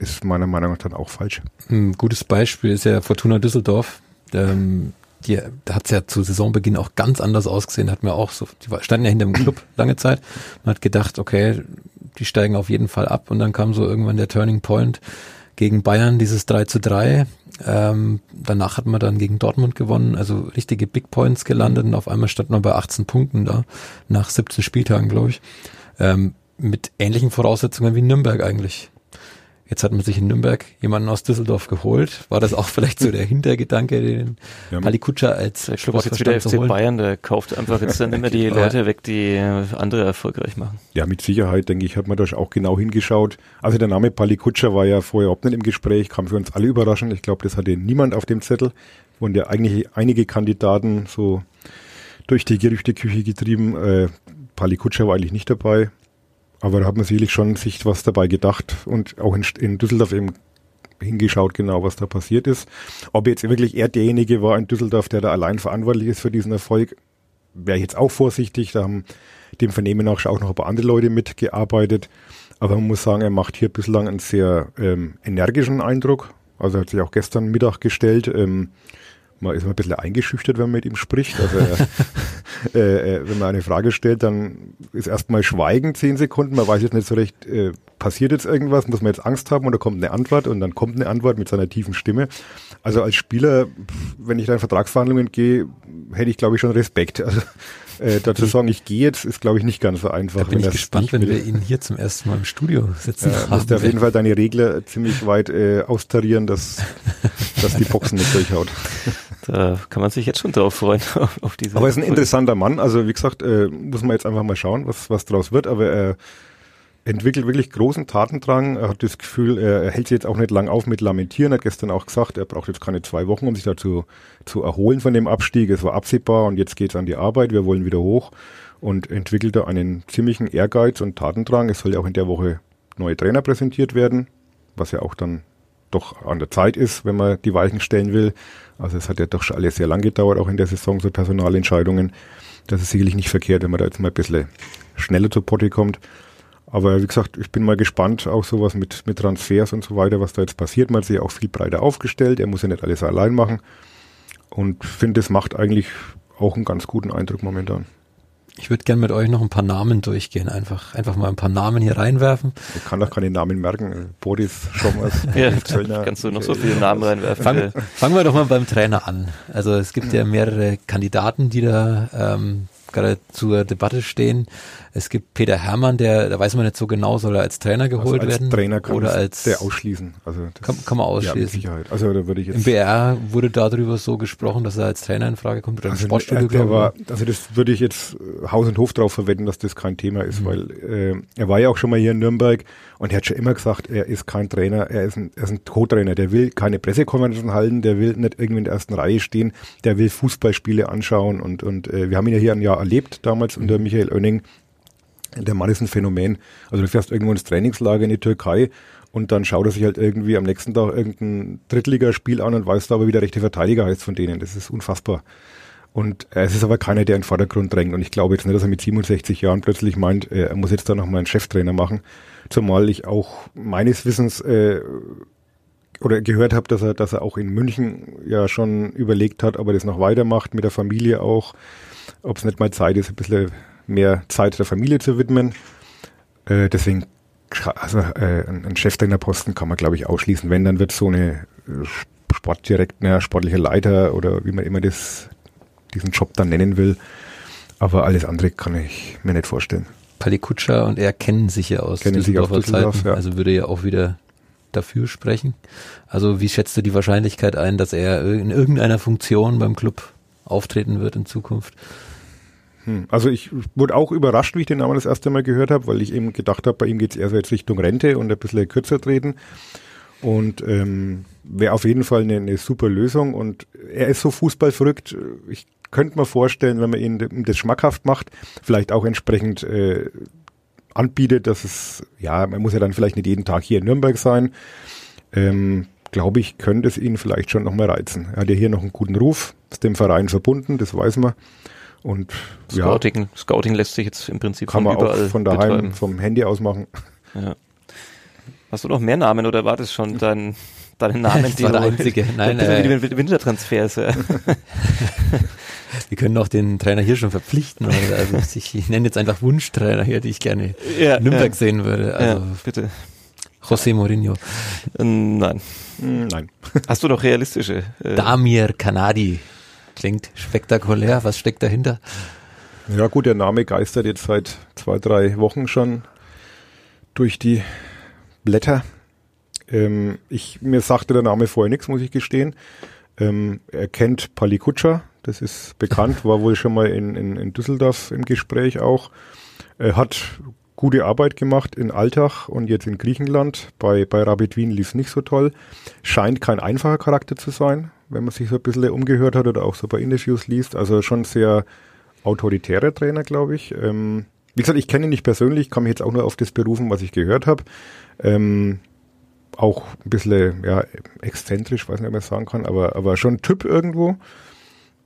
ist meiner Meinung nach dann auch falsch. Ein gutes Beispiel ist ja Fortuna Düsseldorf. Ähm, die, da hat es ja zu Saisonbeginn auch ganz anders ausgesehen. Hat mir auch so, die standen ja hinter dem Club lange Zeit. Man hat gedacht, okay, die steigen auf jeden Fall ab. Und dann kam so irgendwann der Turning Point gegen Bayern, dieses 3 zu 3. Ähm, danach hat man dann gegen Dortmund gewonnen, also richtige Big Points gelandet und auf einmal stand man bei 18 Punkten da, nach 17 Spieltagen, glaube ich. Ähm, mit ähnlichen Voraussetzungen wie Nürnberg eigentlich. Jetzt hat man sich in Nürnberg jemanden aus Düsseldorf geholt. War das auch vielleicht so der Hintergedanke, den Ja, Palikutscha als Ich glaube, jetzt wieder FC? Bayern, der kauft einfach jetzt dann immer die. Leute weg, die andere erfolgreich machen. Ja, mit Sicherheit, denke ich, hat man da auch genau hingeschaut. Also der Name Pali Kutscher war ja vorher überhaupt nicht im Gespräch, kam für uns alle überraschend. Ich glaube, das hatte niemand auf dem Zettel. Wurden ja eigentlich einige Kandidaten so durch die Gerüchteküche getrieben. Äh, Pali Kutscher war eigentlich nicht dabei. Aber da hat man sicherlich schon sich was dabei gedacht und auch in, in Düsseldorf eben hingeschaut, genau was da passiert ist. Ob jetzt wirklich er derjenige war in Düsseldorf, der da allein verantwortlich ist für diesen Erfolg, wäre ich jetzt auch vorsichtig. Da haben dem Vernehmen nach auch noch ein paar andere Leute mitgearbeitet. Aber man muss sagen, er macht hier bislang einen sehr ähm, energischen Eindruck. Also er hat sich auch gestern Mittag gestellt. Ähm, man ist immer ein bisschen eingeschüchtert, wenn man mit ihm spricht. Also er, äh, äh, wenn man eine Frage stellt, dann ist erstmal Schweigen zehn Sekunden. Man weiß jetzt nicht so recht, äh, passiert jetzt irgendwas, muss man jetzt Angst haben oder kommt eine Antwort und dann kommt eine Antwort mit seiner tiefen Stimme. Also als Spieler, wenn ich da in Vertragsverhandlungen gehe, hätte ich glaube ich schon Respekt. Also äh, dazu sagen, ich gehe jetzt, ist glaube ich nicht ganz so einfach. Da bin ich gespannt, wenn wir ihn hier zum ersten Mal im Studio sitzen Ja, musst du auf jeden Fall deine Regler ziemlich weit äh, austarieren, dass, dass die Boxen nicht durchhaut. Da kann man sich jetzt schon drauf freuen, auf, auf diese. Aber er ist ein interessanter Mann. Also wie gesagt, äh, muss man jetzt einfach mal schauen, was, was draus wird. Aber er entwickelt wirklich großen Tatendrang. Er hat das Gefühl, er, er hält sich jetzt auch nicht lang auf mit Lamentieren. Er hat gestern auch gesagt, er braucht jetzt keine zwei Wochen, um sich dazu zu erholen von dem Abstieg. Es war absehbar und jetzt geht's an die Arbeit. Wir wollen wieder hoch und entwickelt da einen ziemlichen Ehrgeiz und Tatendrang. Es soll ja auch in der Woche neue Trainer präsentiert werden, was ja auch dann doch an der Zeit ist, wenn man die Weichen stellen will. Also es hat ja doch schon alles sehr lang gedauert, auch in der Saison, so Personalentscheidungen. Das ist sicherlich nicht verkehrt, wenn man da jetzt mal ein bisschen schneller zu Potte kommt. Aber wie gesagt, ich bin mal gespannt, auch sowas mit, mit Transfers und so weiter, was da jetzt passiert. Man hat sich auch viel breiter aufgestellt. Er muss ja nicht alles allein machen. Und finde, das macht eigentlich auch einen ganz guten Eindruck momentan. Ich würde gerne mit euch noch ein paar Namen durchgehen. Einfach, einfach mal ein paar Namen hier reinwerfen. Ich kann doch keine Namen merken. Boris, Schommers, Ja, Zöllner. kannst du noch so viele Namen reinwerfen. Fang, Äh, fangen wir doch mal beim Trainer an. Also es gibt ja mehrere Kandidaten, die da ähm, gerade zur Debatte stehen. Es gibt Peter Hermann, der, da weiß man nicht so genau, soll er als Trainer geholt also als werden Trainer kann oder als der ausschließen. Also das, kann, kann man ja, mit ausschließen. Sicherheit. Also da würde ich Im jetzt BR wurde darüber so gesprochen, dass er als Trainer in Frage kommt oder im Also, Sportstudio, äh, der war, also das würde ich jetzt äh, Haus und Hof drauf verwenden, dass das kein Thema ist, Mhm. weil äh, er war ja auch schon mal hier in Nürnberg und er hat schon immer gesagt, er ist kein Trainer, er ist ein, er ist ein Co-Trainer, der will keine Pressekonferenzen halten, der will nicht irgendwie in der ersten Reihe stehen, der will Fußballspiele anschauen und, und äh, wir haben ihn ja hier ein Jahr erlebt, damals unter Mhm. Michael Oenning. Der Mann ist ein Phänomen. Also du fährst irgendwo ins Trainingslager in die Türkei und dann schaut er sich halt irgendwie am nächsten Tag irgendein Drittligaspiel an und weiß da aber, wie der rechte Verteidiger heißt von denen. Das ist unfassbar. Und es ist aber keiner, der in den Vordergrund drängt. Und ich glaube jetzt nicht, dass er mit 67 Jahren plötzlich meint, äh, er muss jetzt da nochmal einen Cheftrainer machen. Zumal ich auch meines Wissens äh, oder gehört habe, dass er, dass er auch in München ja schon überlegt hat, ob er das noch weitermacht, mit der Familie auch. Ob es nicht mal Zeit ist, ein bisschen mehr Zeit der Familie zu widmen. Äh, deswegen, also äh, ein ein Cheftrainerposten kann man, glaube ich, ausschließen. Wenn, dann wird so eine äh, Sportdirektor, sportlicher Leiter oder wie man immer das, diesen Job dann nennen will. Aber alles andere kann ich mir nicht vorstellen. Palikutscha und er kennen sich ja aus Kennen sich aus Düsseldorfer Düsseldorf, Zeiten, ja. also würde ja auch wieder dafür sprechen. Also wie schätzt du die Wahrscheinlichkeit ein, dass er in irgendeiner Funktion beim Club auftreten wird in Zukunft? Hm. Also ich wurde auch überrascht, wie ich den Namen das erste Mal gehört habe, weil ich eben gedacht habe, bei ihm geht es eher so jetzt Richtung Rente und ein bisschen kürzer treten. Und ähm, wäre auf jeden Fall eine, eine super Lösung. Und er ist so fußballverrückt. Ich könnte mir vorstellen, wenn man ihn das schmackhaft macht, vielleicht auch entsprechend äh, anbietet, dass es, ja, man muss ja dann vielleicht nicht jeden Tag hier in Nürnberg sein. Ähm, Glaube ich, könnte es ihn vielleicht schon nochmal reizen. Er hat ja hier noch einen guten Ruf, ist dem Verein verbunden, das weiß man. Und ja, Scouting, Scouting lässt sich jetzt im Prinzip kann von man auch überall von daheim betreiben. vom Handy aus machen. Ja. Hast du noch mehr Namen oder war das schon dein, deine Namen, Das war der einzige. Nein, äh, wie die Wintertransfers. Ja. Wir können auch den Trainer hier schon verpflichten. Oder? Also ich, ich nenne jetzt einfach Wunschtrainer hier, die ich gerne Ja, in Nürnberg ja. sehen würde. Also ja, bitte. José Mourinho. Nein. Nein. Hast du noch realistische? Äh, Damir Kanadi. Klingt spektakulär. Was steckt dahinter? Ja gut, der Name geistert jetzt seit zwei, drei Wochen schon durch die Blätter. Ähm, ich, mir sagte der Name vorher nichts, muss ich gestehen. Ähm, er kennt Pali Kutscher, das ist bekannt, war wohl schon mal in, in, in Düsseldorf im Gespräch auch. Er hat gute Arbeit gemacht in Alltag und jetzt in Griechenland. Bei, bei Rapid Wien lief es nicht so toll. Scheint kein einfacher Charakter zu sein, wenn man sich so ein bisschen umgehört hat oder auch so bei Interviews liest. Also schon sehr autoritärer Trainer, glaube ich. Ähm, wie gesagt, ich kenne ihn nicht persönlich, kann mich jetzt auch nur auf das berufen, was ich gehört habe. Ähm, auch ein bisschen ja, exzentrisch, weiß nicht, ob man sagen kann, aber, aber schon Typ irgendwo.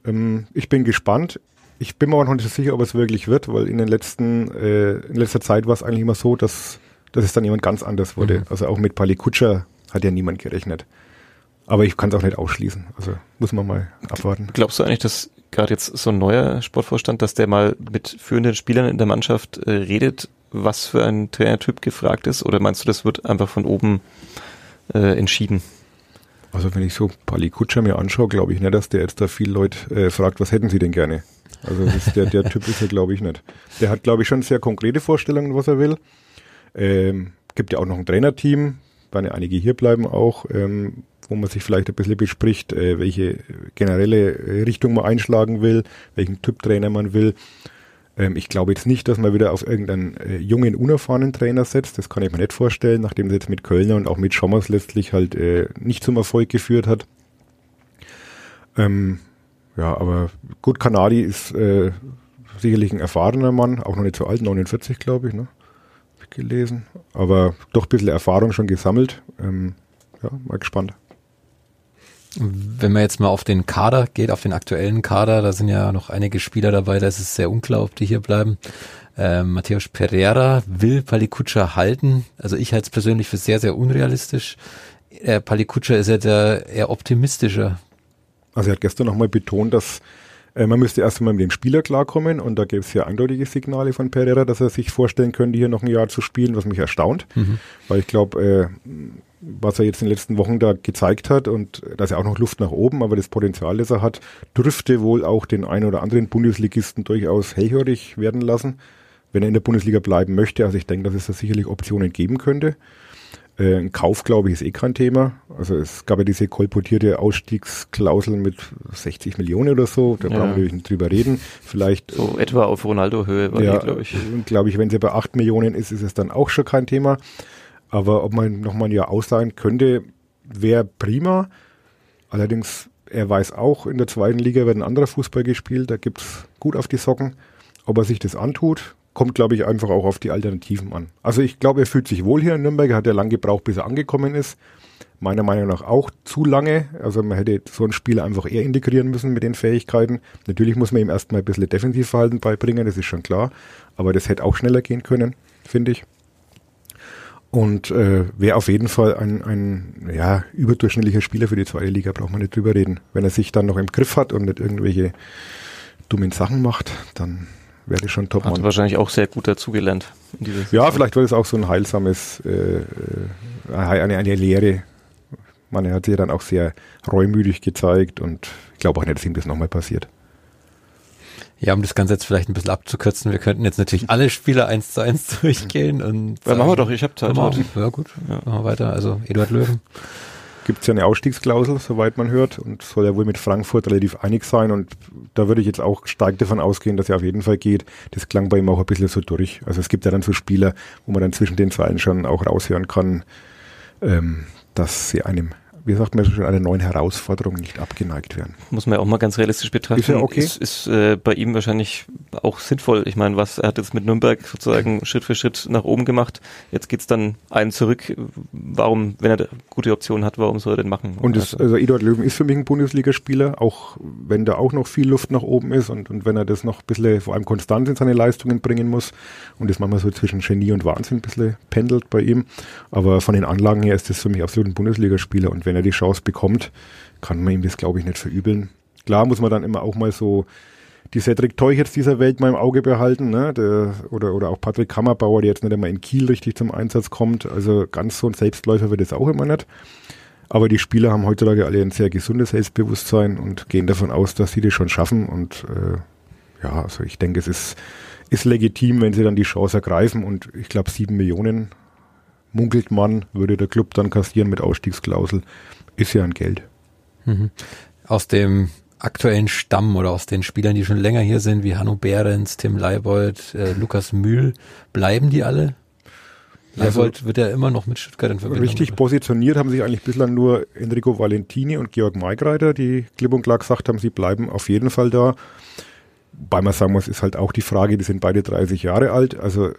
Ähm, ich bin gespannt. Ich bin mir auch noch nicht so sicher, ob es wirklich wird, weil in den letzten, äh, in letzter Zeit war es eigentlich immer so, dass, dass es dann jemand ganz anders wurde. Mhm. Also auch mit Pali Kutscher hat ja niemand gerechnet. Aber ich kann es auch nicht ausschließen. Also muss man mal abwarten. Glaubst du eigentlich, dass gerade jetzt so ein neuer Sportvorstand, dass der mal mit führenden Spielern in der Mannschaft äh, redet, was für ein Trainertyp gefragt ist? Oder meinst du, das wird einfach von oben äh, entschieden? Also wenn ich so Pali Kutscher mir anschaue, glaube ich nicht, dass der jetzt da viel Leute äh, fragt, was hätten sie denn gerne? Also der, der Typ ist er, glaube ich, nicht. Der hat, glaube ich, schon sehr konkrete Vorstellungen, was er will. Ähm, gibt ja auch noch ein Trainerteam, werden ja einige hier bleiben auch, ähm, wo man sich vielleicht ein bisschen bespricht, äh, welche generelle Richtung man einschlagen will, welchen Typ Trainer man will. Ähm, ich glaube jetzt nicht, dass man wieder auf irgendeinen äh, jungen, unerfahrenen Trainer setzt. Das kann ich mir nicht vorstellen, nachdem es jetzt mit Kölner und auch mit Schommers letztlich halt äh, nicht zum Erfolg geführt hat. Ähm, ja, aber gut, Kanadi ist äh, sicherlich ein erfahrener Mann, auch noch nicht so alt, 49 glaube ich, ne? Gelesen. Aber doch ein bisschen Erfahrung schon gesammelt. Ähm, ja, mal gespannt. Wenn man jetzt mal auf den Kader geht, auf den aktuellen Kader, da sind ja noch einige Spieler dabei, da ist es sehr unklar, ob die hier bleiben. Ähm, Matthäus Pereira will Palikutscha halten. Also ich halte es persönlich für sehr, sehr unrealistisch. Äh, Palikutscha ist ja der eher optimistischer. Also er hat gestern nochmal betont, dass äh, man müsste erst einmal mit dem Spieler klarkommen und da gäbe es ja eindeutige Signale von Pereira, dass er sich vorstellen könnte, hier noch ein Jahr zu spielen, was mich erstaunt. Mhm. Weil ich glaube, äh, was er jetzt in den letzten Wochen da gezeigt hat und da ist ja auch noch Luft nach oben, aber das Potenzial, das er hat, dürfte wohl auch den einen oder anderen Bundesligisten durchaus hellhörig werden lassen, wenn er in der Bundesliga bleiben möchte. Also ich denke, dass es da sicherlich Optionen geben könnte. Äh, ein Kauf, glaube ich, ist eh kein Thema. Also es gab ja diese kolportierte Ausstiegsklausel mit 60 Millionen oder so. Da ja. brauchen wir natürlich nicht drüber reden. Vielleicht so etwa auf Ronaldo-Höhe war ja, glaube ich. Glaube ich, wenn sie bei 8 Millionen ist, ist es dann auch schon kein Thema. Aber ob man nochmal ein Jahr ausleihen könnte, wäre prima. Allerdings, er weiß auch, in der zweiten Liga wird ein anderer Fußball gespielt, da gibt's gut auf die Socken. Ob er sich das antut, kommt, glaube ich, einfach auch auf die Alternativen an. Also ich glaube, er fühlt sich wohl hier in Nürnberg, er hat ja lange gebraucht, bis er angekommen ist. Meiner Meinung nach auch zu lange. Also man hätte so einen Spieler einfach eher integrieren müssen mit den Fähigkeiten. Natürlich muss man ihm erstmal ein bisschen Defensivverhalten beibringen, das ist schon klar. Aber das hätte auch schneller gehen können, finde ich. Und äh, wäre auf jeden Fall ein, ein ja, überdurchschnittlicher Spieler für die zweite Liga, braucht man nicht drüber reden. Wenn er sich dann noch im Griff hat und nicht irgendwelche dummen Sachen macht, dann wäre das schon top. Hat wahrscheinlich auch sehr gut dazugelernt. Ja, vielleicht wird es auch so ein heilsames, äh, äh, eine, eine Lehre. Man, er hat sich ja dann auch sehr reumütig gezeigt und ich glaube auch nicht, dass ihm das nochmal passiert. Ja, um das Ganze jetzt vielleicht ein bisschen abzukürzen, wir könnten jetzt natürlich alle Spiele eins zu eins durchgehen und. Ja, machen wir doch, ich habe Zeit. Ja, gut, ja. machen wir weiter. Also Eduard Löwen. Gibt es ja eine Ausstiegsklausel, soweit man hört, und soll ja wohl mit Frankfurt relativ einig sein. Und da würde ich jetzt auch stark davon ausgehen, dass er auf jeden Fall geht. Das klang bei ihm auch ein bisschen so durch. Also es gibt ja dann so Spieler, wo man dann zwischen den Zeilen schon auch raushören kann, ähm, dass sie einem wie sagt man schon, einer neuen Herausforderung nicht abgeneigt werden. Muss man ja auch mal ganz realistisch betrachten. Ist ja okay. Ist, ist äh, bei ihm wahrscheinlich auch sinnvoll. Ich meine, was er hat jetzt mit Nürnberg sozusagen Schritt für Schritt nach oben gemacht. Jetzt geht's dann einen zurück. Warum, wenn er gute Optionen hat, warum soll er denn machen? Und das, also Eduard Löwen ist für mich ein Bundesligaspieler, auch wenn da auch noch viel Luft nach oben ist und, und wenn er das noch ein bisschen vor allem konstant in seine Leistungen bringen muss und das manchmal so zwischen Genie und Wahnsinn ein bisschen pendelt bei ihm. Aber von den Anlagen her ist das für mich absolut ein Bundesligaspieler und wenn wenn er die Chance bekommt, kann man ihm das, glaube ich, nicht verübeln. Klar muss man dann immer auch mal so die Cedric Teuchers dieser Welt mal im Auge behalten, ne? Der, oder, oder auch Patrick Kammerbauer, der jetzt nicht einmal in Kiel richtig zum Einsatz kommt. Also ganz so ein Selbstläufer wird es auch immer nicht. Aber die Spieler haben heutzutage alle ein sehr gesundes Selbstbewusstsein und gehen davon aus, dass sie das schon schaffen. Und äh, ja, also ich denke, es ist, ist legitim, wenn sie dann die Chance ergreifen. Und ich glaube, sieben Millionen munkelt man, würde der Club dann kassieren mit Ausstiegsklausel. Ist ja ein Geld. Mhm. Aus dem aktuellen Stamm oder aus den Spielern, die schon länger hier sind, wie Hanno Behrens, Tim Leibold, äh, Lukas Mühl, bleiben die alle? Leibold also, wird ja immer noch mit Stuttgart in Verbindung. Richtig oder? positioniert haben sich eigentlich bislang nur Enrico Valentini und Georg Maigreiter, die klipp und klar gesagt haben, sie bleiben auf jeden Fall da. Weil man sagen muss, ist halt auch die Frage, die sind beide 30 Jahre alt, also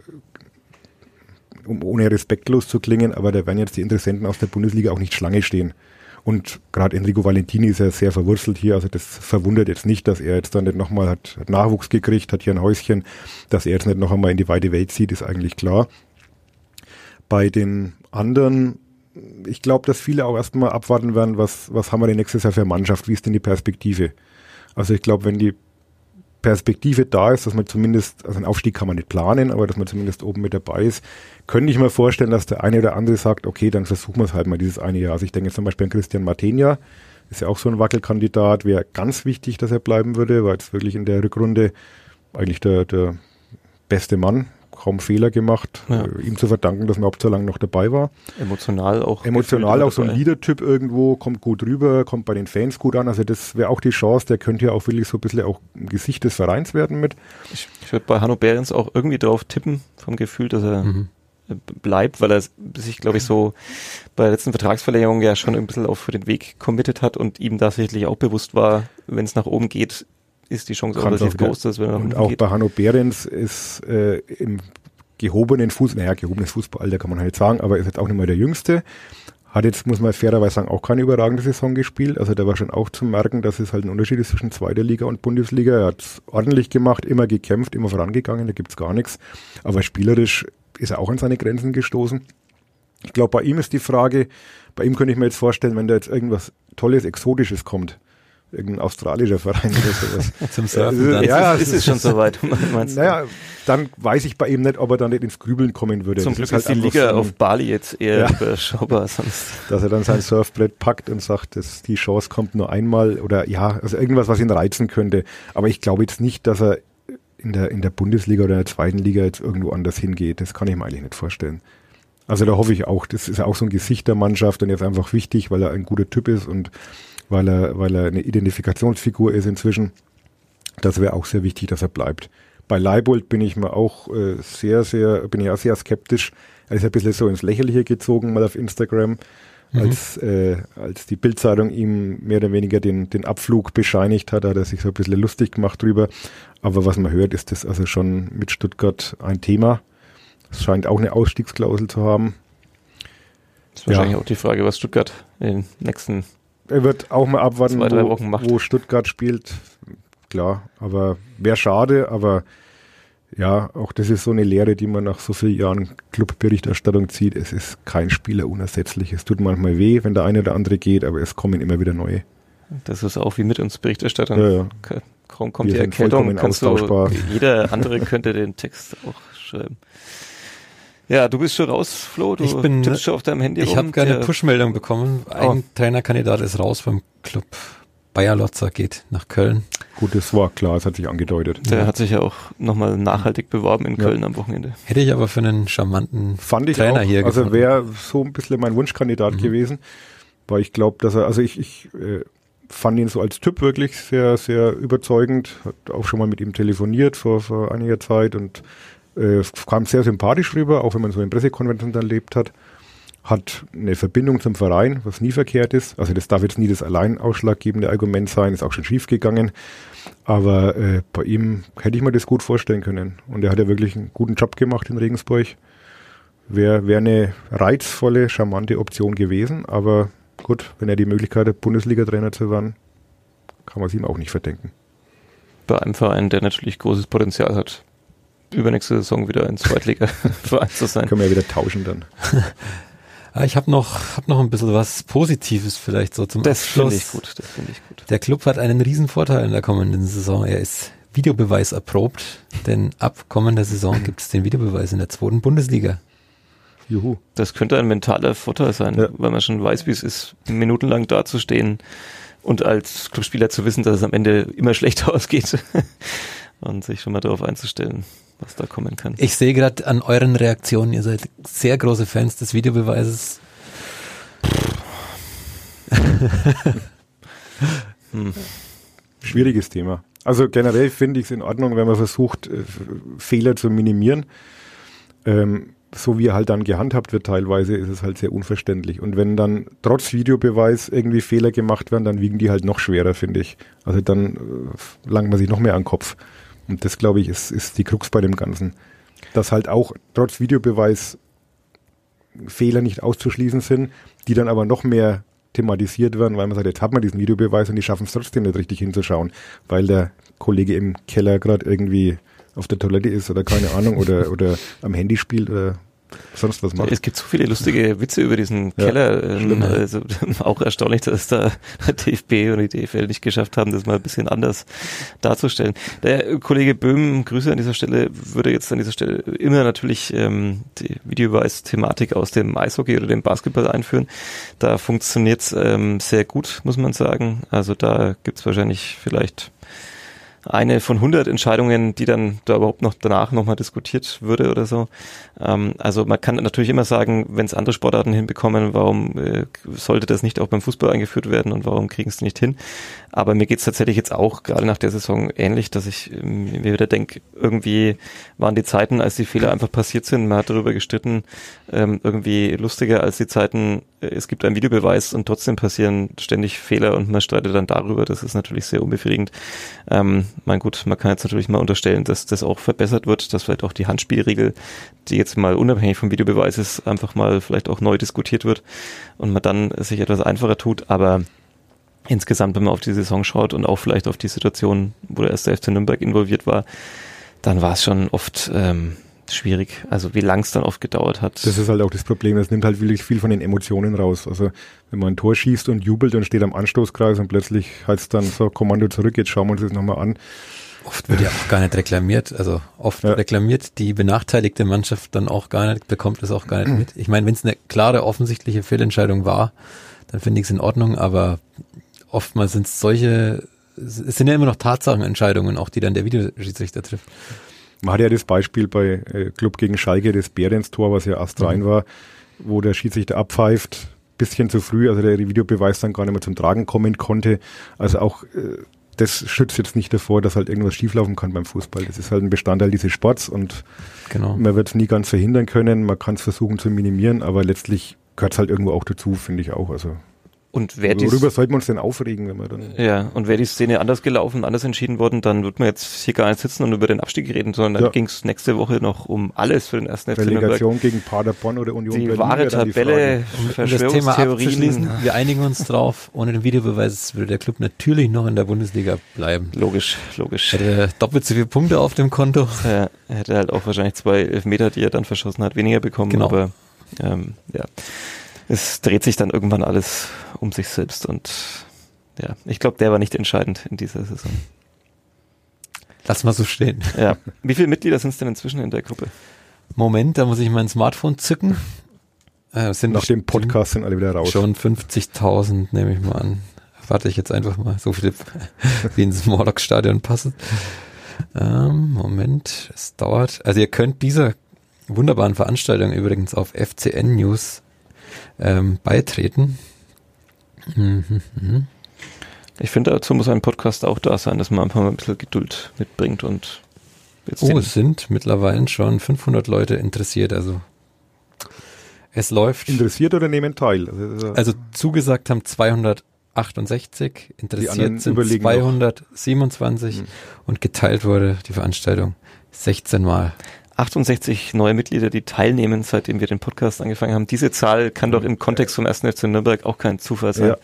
um ohne respektlos zu klingen, aber da werden jetzt die Interessenten aus der Bundesliga auch nicht Schlange stehen. Und gerade Enrico Valentini ist ja sehr verwurzelt hier, also das verwundert jetzt nicht, dass er jetzt dann nicht nochmal hat, hat Nachwuchs gekriegt, hat hier ein Häuschen, dass er jetzt nicht noch einmal in die weite Welt zieht, ist eigentlich klar. Bei den anderen, ich glaube, dass viele auch erstmal abwarten werden, was, was haben wir denn nächstes Jahr für Mannschaft, wie ist denn die Perspektive? Also ich glaube, wenn die Perspektive da ist, dass man zumindest, also einen Aufstieg kann man nicht planen, aber dass man zumindest oben mit dabei ist, könnte ich mir vorstellen, dass der eine oder andere sagt, okay, dann versuchen wir es halt mal dieses eine Jahr. Also ich denke zum Beispiel an Christian Martenia, ist ja auch so ein Wackelkandidat, wäre ganz wichtig, dass er bleiben würde, war jetzt wirklich in der Rückrunde eigentlich der, der beste Mann, kaum Fehler gemacht, ja. äh, ihm zu verdanken, dass man überhaupt so lange noch dabei war. Emotional auch. Emotional auch so ein Leader-Typ irgendwo, kommt gut rüber, kommt bei den Fans gut an. Also das wäre auch die Chance, der könnte ja auch wirklich so ein bisschen auch ein Gesicht des Vereins werden mit. Ich, ich würde bei Hanno Behrens auch irgendwie drauf tippen, vom Gefühl, dass er mhm bleibt, weil er sich, glaube ich, so bei der letzten Vertragsverlängerung ja schon ein bisschen auf für den Weg committed hat und ihm tatsächlich auch bewusst war, wenn es nach oben geht, ist die Chance auch relativ groß, dass er nach oben auch geht. bei Hanno Behrens ist äh, im gehobenen Fußball, naja, gehobenes Fußballalter kann man halt sagen, aber ist jetzt auch nicht mehr der Jüngste. Hat jetzt, muss man fairerweise sagen, auch keine überragende Saison gespielt. Also da war schon auch zu merken, dass es halt ein Unterschied ist zwischen zweiter Liga und Bundesliga. Er hat es ordentlich gemacht, immer gekämpft, immer vorangegangen, da gibt's gar nichts. Aber spielerisch ist er auch an seine Grenzen gestoßen. Ich glaube, bei ihm ist die Frage, bei ihm könnte ich mir jetzt vorstellen, wenn da jetzt irgendwas Tolles, Exotisches kommt, irgendein australischer Verein oder sowas. Zum Surfen dann. Ja, ist, ist es schon soweit, meinst du? Naja, dann weiß ich bei ihm nicht, ob er dann nicht ins Grübeln kommen würde. Zum das Glück ist, halt ist die Liga so ein, auf Bali jetzt eher ja, überschaubar. Sonst. Dass er dann sein Surfbrett packt und sagt, dass die Chance kommt nur einmal oder ja, also irgendwas, was ihn reizen könnte. Aber ich glaube jetzt nicht, dass er in der, in der Bundesliga oder in der zweiten Liga jetzt irgendwo anders hingeht. Das kann ich mir eigentlich nicht vorstellen. Also da hoffe ich auch, das ist ja auch so ein Gesicht der Mannschaft und jetzt einfach wichtig, weil er ein guter Typ ist und weil er, weil er eine Identifikationsfigur ist inzwischen. Das wäre auch sehr wichtig, dass er bleibt. Bei Leibold bin ich mir auch äh, sehr, sehr, bin ich auch sehr skeptisch. Er ist ein bisschen so ins Lächerliche gezogen, mal auf Instagram, mhm. als, äh, als die Bildzeitung ihm mehr oder weniger den, den Abflug bescheinigt hat, hat er sich so ein bisschen lustig gemacht drüber. Aber was man hört, ist das also schon mit Stuttgart ein Thema. Es scheint auch eine Ausstiegsklausel zu haben. Das ist wahrscheinlich ja. auch die Frage, was Stuttgart in den nächsten er wird auch mal abwarten, zwei, wo, wo, Stuttgart spielt. Klar, aber wäre schade, aber ja, auch das ist so eine Lehre, die man nach so vielen Jahren Clubberichterstattung zieht. Es ist kein Spieler unersetzlich. Es tut manchmal weh, wenn der eine oder andere geht, aber es kommen immer wieder neue. Das ist auch wie mit uns Berichterstattern. Ja, ja. Kaum kommt Wir die Erkältung, kannst du, jeder andere könnte den Text auch schreiben. Ja, du bist schon raus, Flo. Du ich bin tippst schon auf deinem Handy Ich habe keine Push-Meldung bekommen. Ein oh. Trainerkandidat ist raus beim Club. Bayer Lotzer geht nach Köln. Gut, das war klar, es hat sich angedeutet. Der ja. hat sich ja auch nochmal nachhaltig beworben in Köln ja. am Wochenende. Hätte ich aber für einen charmanten Fand ich Trainer auch, hier Also wäre so ein bisschen mein Wunschkandidat mhm. gewesen, weil ich glaube, dass er, also ich, ich äh, fand ihn so als Typ wirklich sehr, sehr überzeugend. Hat auch schon mal mit ihm telefoniert vor, vor einiger Zeit und äh, kam sehr sympathisch rüber, auch wenn man so in Pressekonferenzen erlebt hat. Hat eine Verbindung zum Verein, was nie verkehrt ist. Also das darf jetzt nie das allein ausschlaggebende Argument sein, ist auch schon schief gegangen. Aber äh, bei ihm hätte ich mir das gut vorstellen können. Und er hat ja wirklich einen guten Job gemacht in Regensburg. Wäre wär eine reizvolle, charmante Option gewesen. Aber gut, wenn er die Möglichkeit hat, Bundesliga-Trainer zu werden, kann man es ihm auch nicht verdenken. Bei einem Verein, der natürlich großes Potenzial hat, übernächste Saison wieder in Zweitliga-Verein zu sein. Können wir ja wieder tauschen dann. Ah, ich habe noch, hab noch ein bisschen was Positives vielleicht so zum das Abschluss. Das finde ich gut, das finde ich gut. Der Club hat einen riesen Vorteil in der kommenden Saison. Er ist Videobeweis erprobt, denn ab kommender Saison gibt es den Videobeweis in der zweiten Bundesliga. Juhu. Das könnte ein mentaler Vorteil sein, ja. weil man schon weiß, wie es ist, minutenlang dazustehen und als Clubspieler zu wissen, dass es am Ende immer schlechter ausgeht. und sich schon mal darauf einzustellen, was da kommen kann. Ich sehe gerade an euren Reaktionen, ihr seid sehr große Fans des Videobeweises. hm. Schwieriges Thema. Also generell finde ich es in Ordnung, wenn man versucht, äh, Fehler zu minimieren. Ähm, so wie er halt dann gehandhabt wird teilweise, ist es halt sehr unverständlich. Und wenn dann trotz Videobeweis irgendwie Fehler gemacht werden, dann wiegen die halt noch schwerer, finde ich. Also dann äh, langt man sich noch mehr an den Kopf. Und das, glaube ich, ist, ist die Krux bei dem Ganzen. Dass halt auch trotz Videobeweis Fehler nicht auszuschließen sind, die dann aber noch mehr thematisiert werden, weil man sagt, jetzt hat man diesen Videobeweis und die schaffen es trotzdem nicht richtig hinzuschauen, weil der Kollege im Keller gerade irgendwie auf der Toilette ist oder keine Ahnung oder, oder am Handy spielt oder sonst was macht. Es gibt so viele lustige Witze über diesen ja, Keller. Ähm, also, auch erstaunlich, dass da der DFB und die DFL nicht geschafft haben, das mal ein bisschen anders darzustellen. Der Kollege Böhm, Grüße an dieser Stelle, würde jetzt an dieser Stelle immer natürlich ähm, die Videobeweis-Thematik aus dem Eishockey oder dem Basketball einführen. Da funktioniert es ähm, sehr gut, muss man sagen. Also da gibt es wahrscheinlich vielleicht eine von 100 Entscheidungen, die dann da überhaupt noch danach nochmal diskutiert würde oder so. Ähm, also man kann natürlich immer sagen, wenn es andere Sportarten hinbekommen, warum äh, sollte das nicht auch beim Fußball eingeführt werden und warum kriegen es nicht hin? Aber mir geht es tatsächlich jetzt auch gerade nach der Saison ähnlich, dass ich äh, mir wieder denke, irgendwie waren die Zeiten, als die Fehler einfach passiert sind, man hat darüber gestritten, ähm, irgendwie lustiger als die Zeiten, äh, es gibt einen Videobeweis und trotzdem passieren ständig Fehler und man streitet dann darüber. Das ist natürlich sehr unbefriedigend. Ähm, mein gut, man kann jetzt natürlich mal unterstellen, dass das auch verbessert wird, dass vielleicht auch die Handspielregel, die jetzt mal unabhängig vom Videobeweis ist, einfach mal vielleicht auch neu diskutiert wird und man dann sich etwas einfacher tut. Aber insgesamt, wenn man auf die Saison schaut und auch vielleicht auf die Situation, wo der erste FC Nürnberg involviert war, dann war es schon oft ähm, schwierig. Also wie lang es dann oft gedauert hat. Das ist halt auch das Problem. Es nimmt halt wirklich viel von den Emotionen raus. Also wenn man ein Tor schießt und jubelt und steht am Anstoßkreis und plötzlich heißt dann so Kommando zurück, jetzt schauen wir uns das nochmal an. Oft wird ja auch gar nicht reklamiert. Also oft ja. reklamiert die benachteiligte Mannschaft dann auch gar nicht, bekommt es auch gar nicht mit. Ich meine, wenn es eine klare, offensichtliche Fehlentscheidung war, dann finde ich es in Ordnung, aber oftmals sind es solche, es sind ja immer noch Tatsachenentscheidungen, auch die dann der Videoschiedsrichter trifft. Man hat ja das Beispiel bei äh, Club gegen Schalke, das Behrens-Tor, was ja astrein mhm. war, wo der Schiedsrichter abpfeift, bisschen zu früh, also der Videobeweis dann gar nicht mehr zum Tragen kommen konnte. Also auch äh, das schützt jetzt nicht davor, dass halt irgendwas schieflaufen kann beim Fußball. Das ist halt ein Bestandteil dieses Sports und genau. man wird es nie ganz verhindern können. Man kann es versuchen zu minimieren, aber letztlich gehört es halt irgendwo auch dazu, finde ich auch. Also und wer Worüber sollten wir uns denn aufregen, wenn wir dann. Ja, und wäre die Szene anders gelaufen, anders entschieden worden, dann würde man jetzt hier gar nicht sitzen und über den Abstieg reden, sondern dann ja. ging es nächste Woche noch um alles für den ersten FC Relegation gegen Paderborn oder Union Die Berlin wahre Tabelle, das Thema abzuschließen, wir einigen uns drauf, ohne den Videobeweis würde der Club natürlich noch in der Bundesliga bleiben. Logisch, logisch. Hätte doppelt so viele Punkte auf dem Konto. Ja, er hätte halt auch wahrscheinlich zwei Elfmeter, die er dann verschossen hat, weniger bekommen, genau. aber ähm, ja es dreht sich dann irgendwann alles um sich selbst und ja, ich glaube, der war nicht entscheidend in dieser Saison. Lass mal so stehen. Ja. Wie viele Mitglieder sind es denn inzwischen in der Gruppe? Moment, da muss ich mein Smartphone zücken. Äh, sind Nach dem Podcast sind alle wieder raus. Schon 50.000 nehme ich mal an. Warte ich jetzt einfach mal, so viele wie ins Morlock-Stadion passen. Ähm, Moment, es dauert. Also ihr könnt dieser wunderbaren Veranstaltung übrigens auf FCN News ähm, beitreten. Mhm. Ich finde, dazu muss ein Podcast auch da sein, dass man einfach mal ein bisschen Geduld mitbringt und jetzt Oh, es sind mittlerweile schon 500 Leute interessiert, also es läuft. Interessiert oder nehmen teil? Also, also zugesagt haben 268, interessiert sind 227 hm. und geteilt wurde die Veranstaltung 16 Mal. 68 neue Mitglieder, die teilnehmen, seitdem wir den Podcast angefangen haben. Diese Zahl kann doch im Kontext vom 1. FC Nürnberg auch kein Zufall sein. Ja,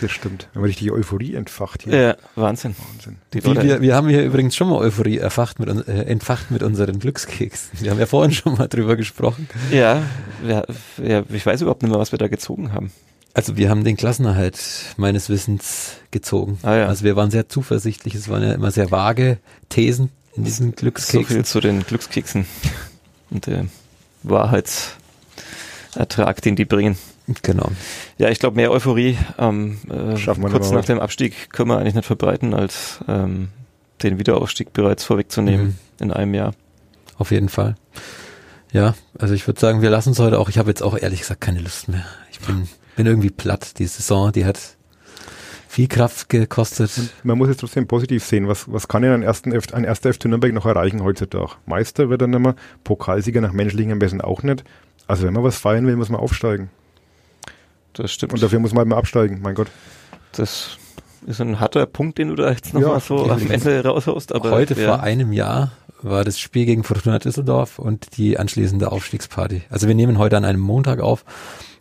das stimmt. Wenn man richtig Euphorie entfacht hier. Ja, Wahnsinn. Wahnsinn. Wie, wir, wir haben hier übrigens schon mal Euphorie erfacht mit, äh, entfacht mit unseren Glückskeksen. Wir haben ja vorhin schon mal drüber gesprochen. Ja, ja, ja, ich weiß überhaupt nicht mehr, was wir da gezogen haben. Also wir haben den Klassenerhalt meines Wissens gezogen. Ah, ja. Also wir waren sehr zuversichtlich. Es waren ja immer sehr vage Thesen in diesen Glückskeksen. So viel zu den Glückskeksen und der Wahrheitsertrag, den die bringen. Genau. Ja, ich glaube, mehr Euphorie ähm, äh, kurz nach dem Abstieg können wir eigentlich nicht verbreiten als ähm, den Wiederaufstieg bereits vorwegzunehmen Mhm. in einem Jahr. Auf jeden Fall. Ja, also ich würde sagen, wir lassen es heute auch. Ich habe jetzt auch ehrlich gesagt keine Lust mehr. Ich bin, bin irgendwie platt. Die Saison, die hat viel Kraft gekostet. Man muss es trotzdem positiv sehen. Was, was kann denn ein, ersten F, ein erster FC Nürnberg noch erreichen heutzutage? Meister wird er nicht mehr, Pokalsieger nach menschlichen Ermessen auch nicht. Also wenn man was feiern will, muss man aufsteigen. Das stimmt. Und dafür muss man halt mal absteigen, mein Gott. das ist ein harter Punkt, den du da jetzt nochmal Ja, so am. Ende raushaust. Aber Heute ja, vor einem Jahr war das Spiel gegen Fortuna Düsseldorf und die anschließende Aufstiegsparty. Also wir nehmen heute an einem Montag auf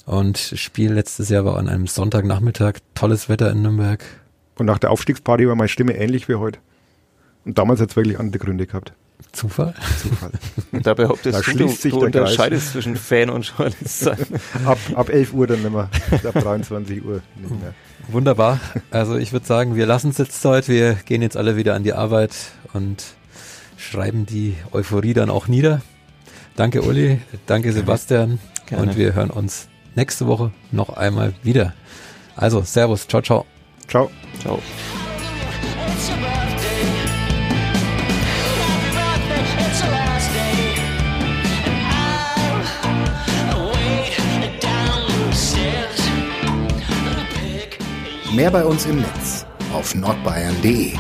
und Spiel letztes Jahr war an einem Sonntagnachmittag. Tolles Wetter in Nürnberg. Und nach der Aufstiegsparty war meine Stimme ähnlich wie heute. Und damals hat es wirklich andere Gründe gehabt. Zufall? Zufall. da behauptest Da du, du, schließt sich du der Kreis. unterscheidest zwischen Fan und Journalist sein. ab, ab 11 Uhr dann nicht mehr. Ab 23 Uhr nicht mehr. Wunderbar. Also ich würde sagen, wir lassen es jetzt heute. Wir gehen jetzt alle wieder an die Arbeit und schreiben die Euphorie dann auch nieder. Danke Uli, danke Sebastian Gerne. und wir hören uns nächste Woche noch einmal wieder. Also Servus, ciao, ciao. Ciao. Ciao. Mehr bei uns im Netz auf nordbayern.de.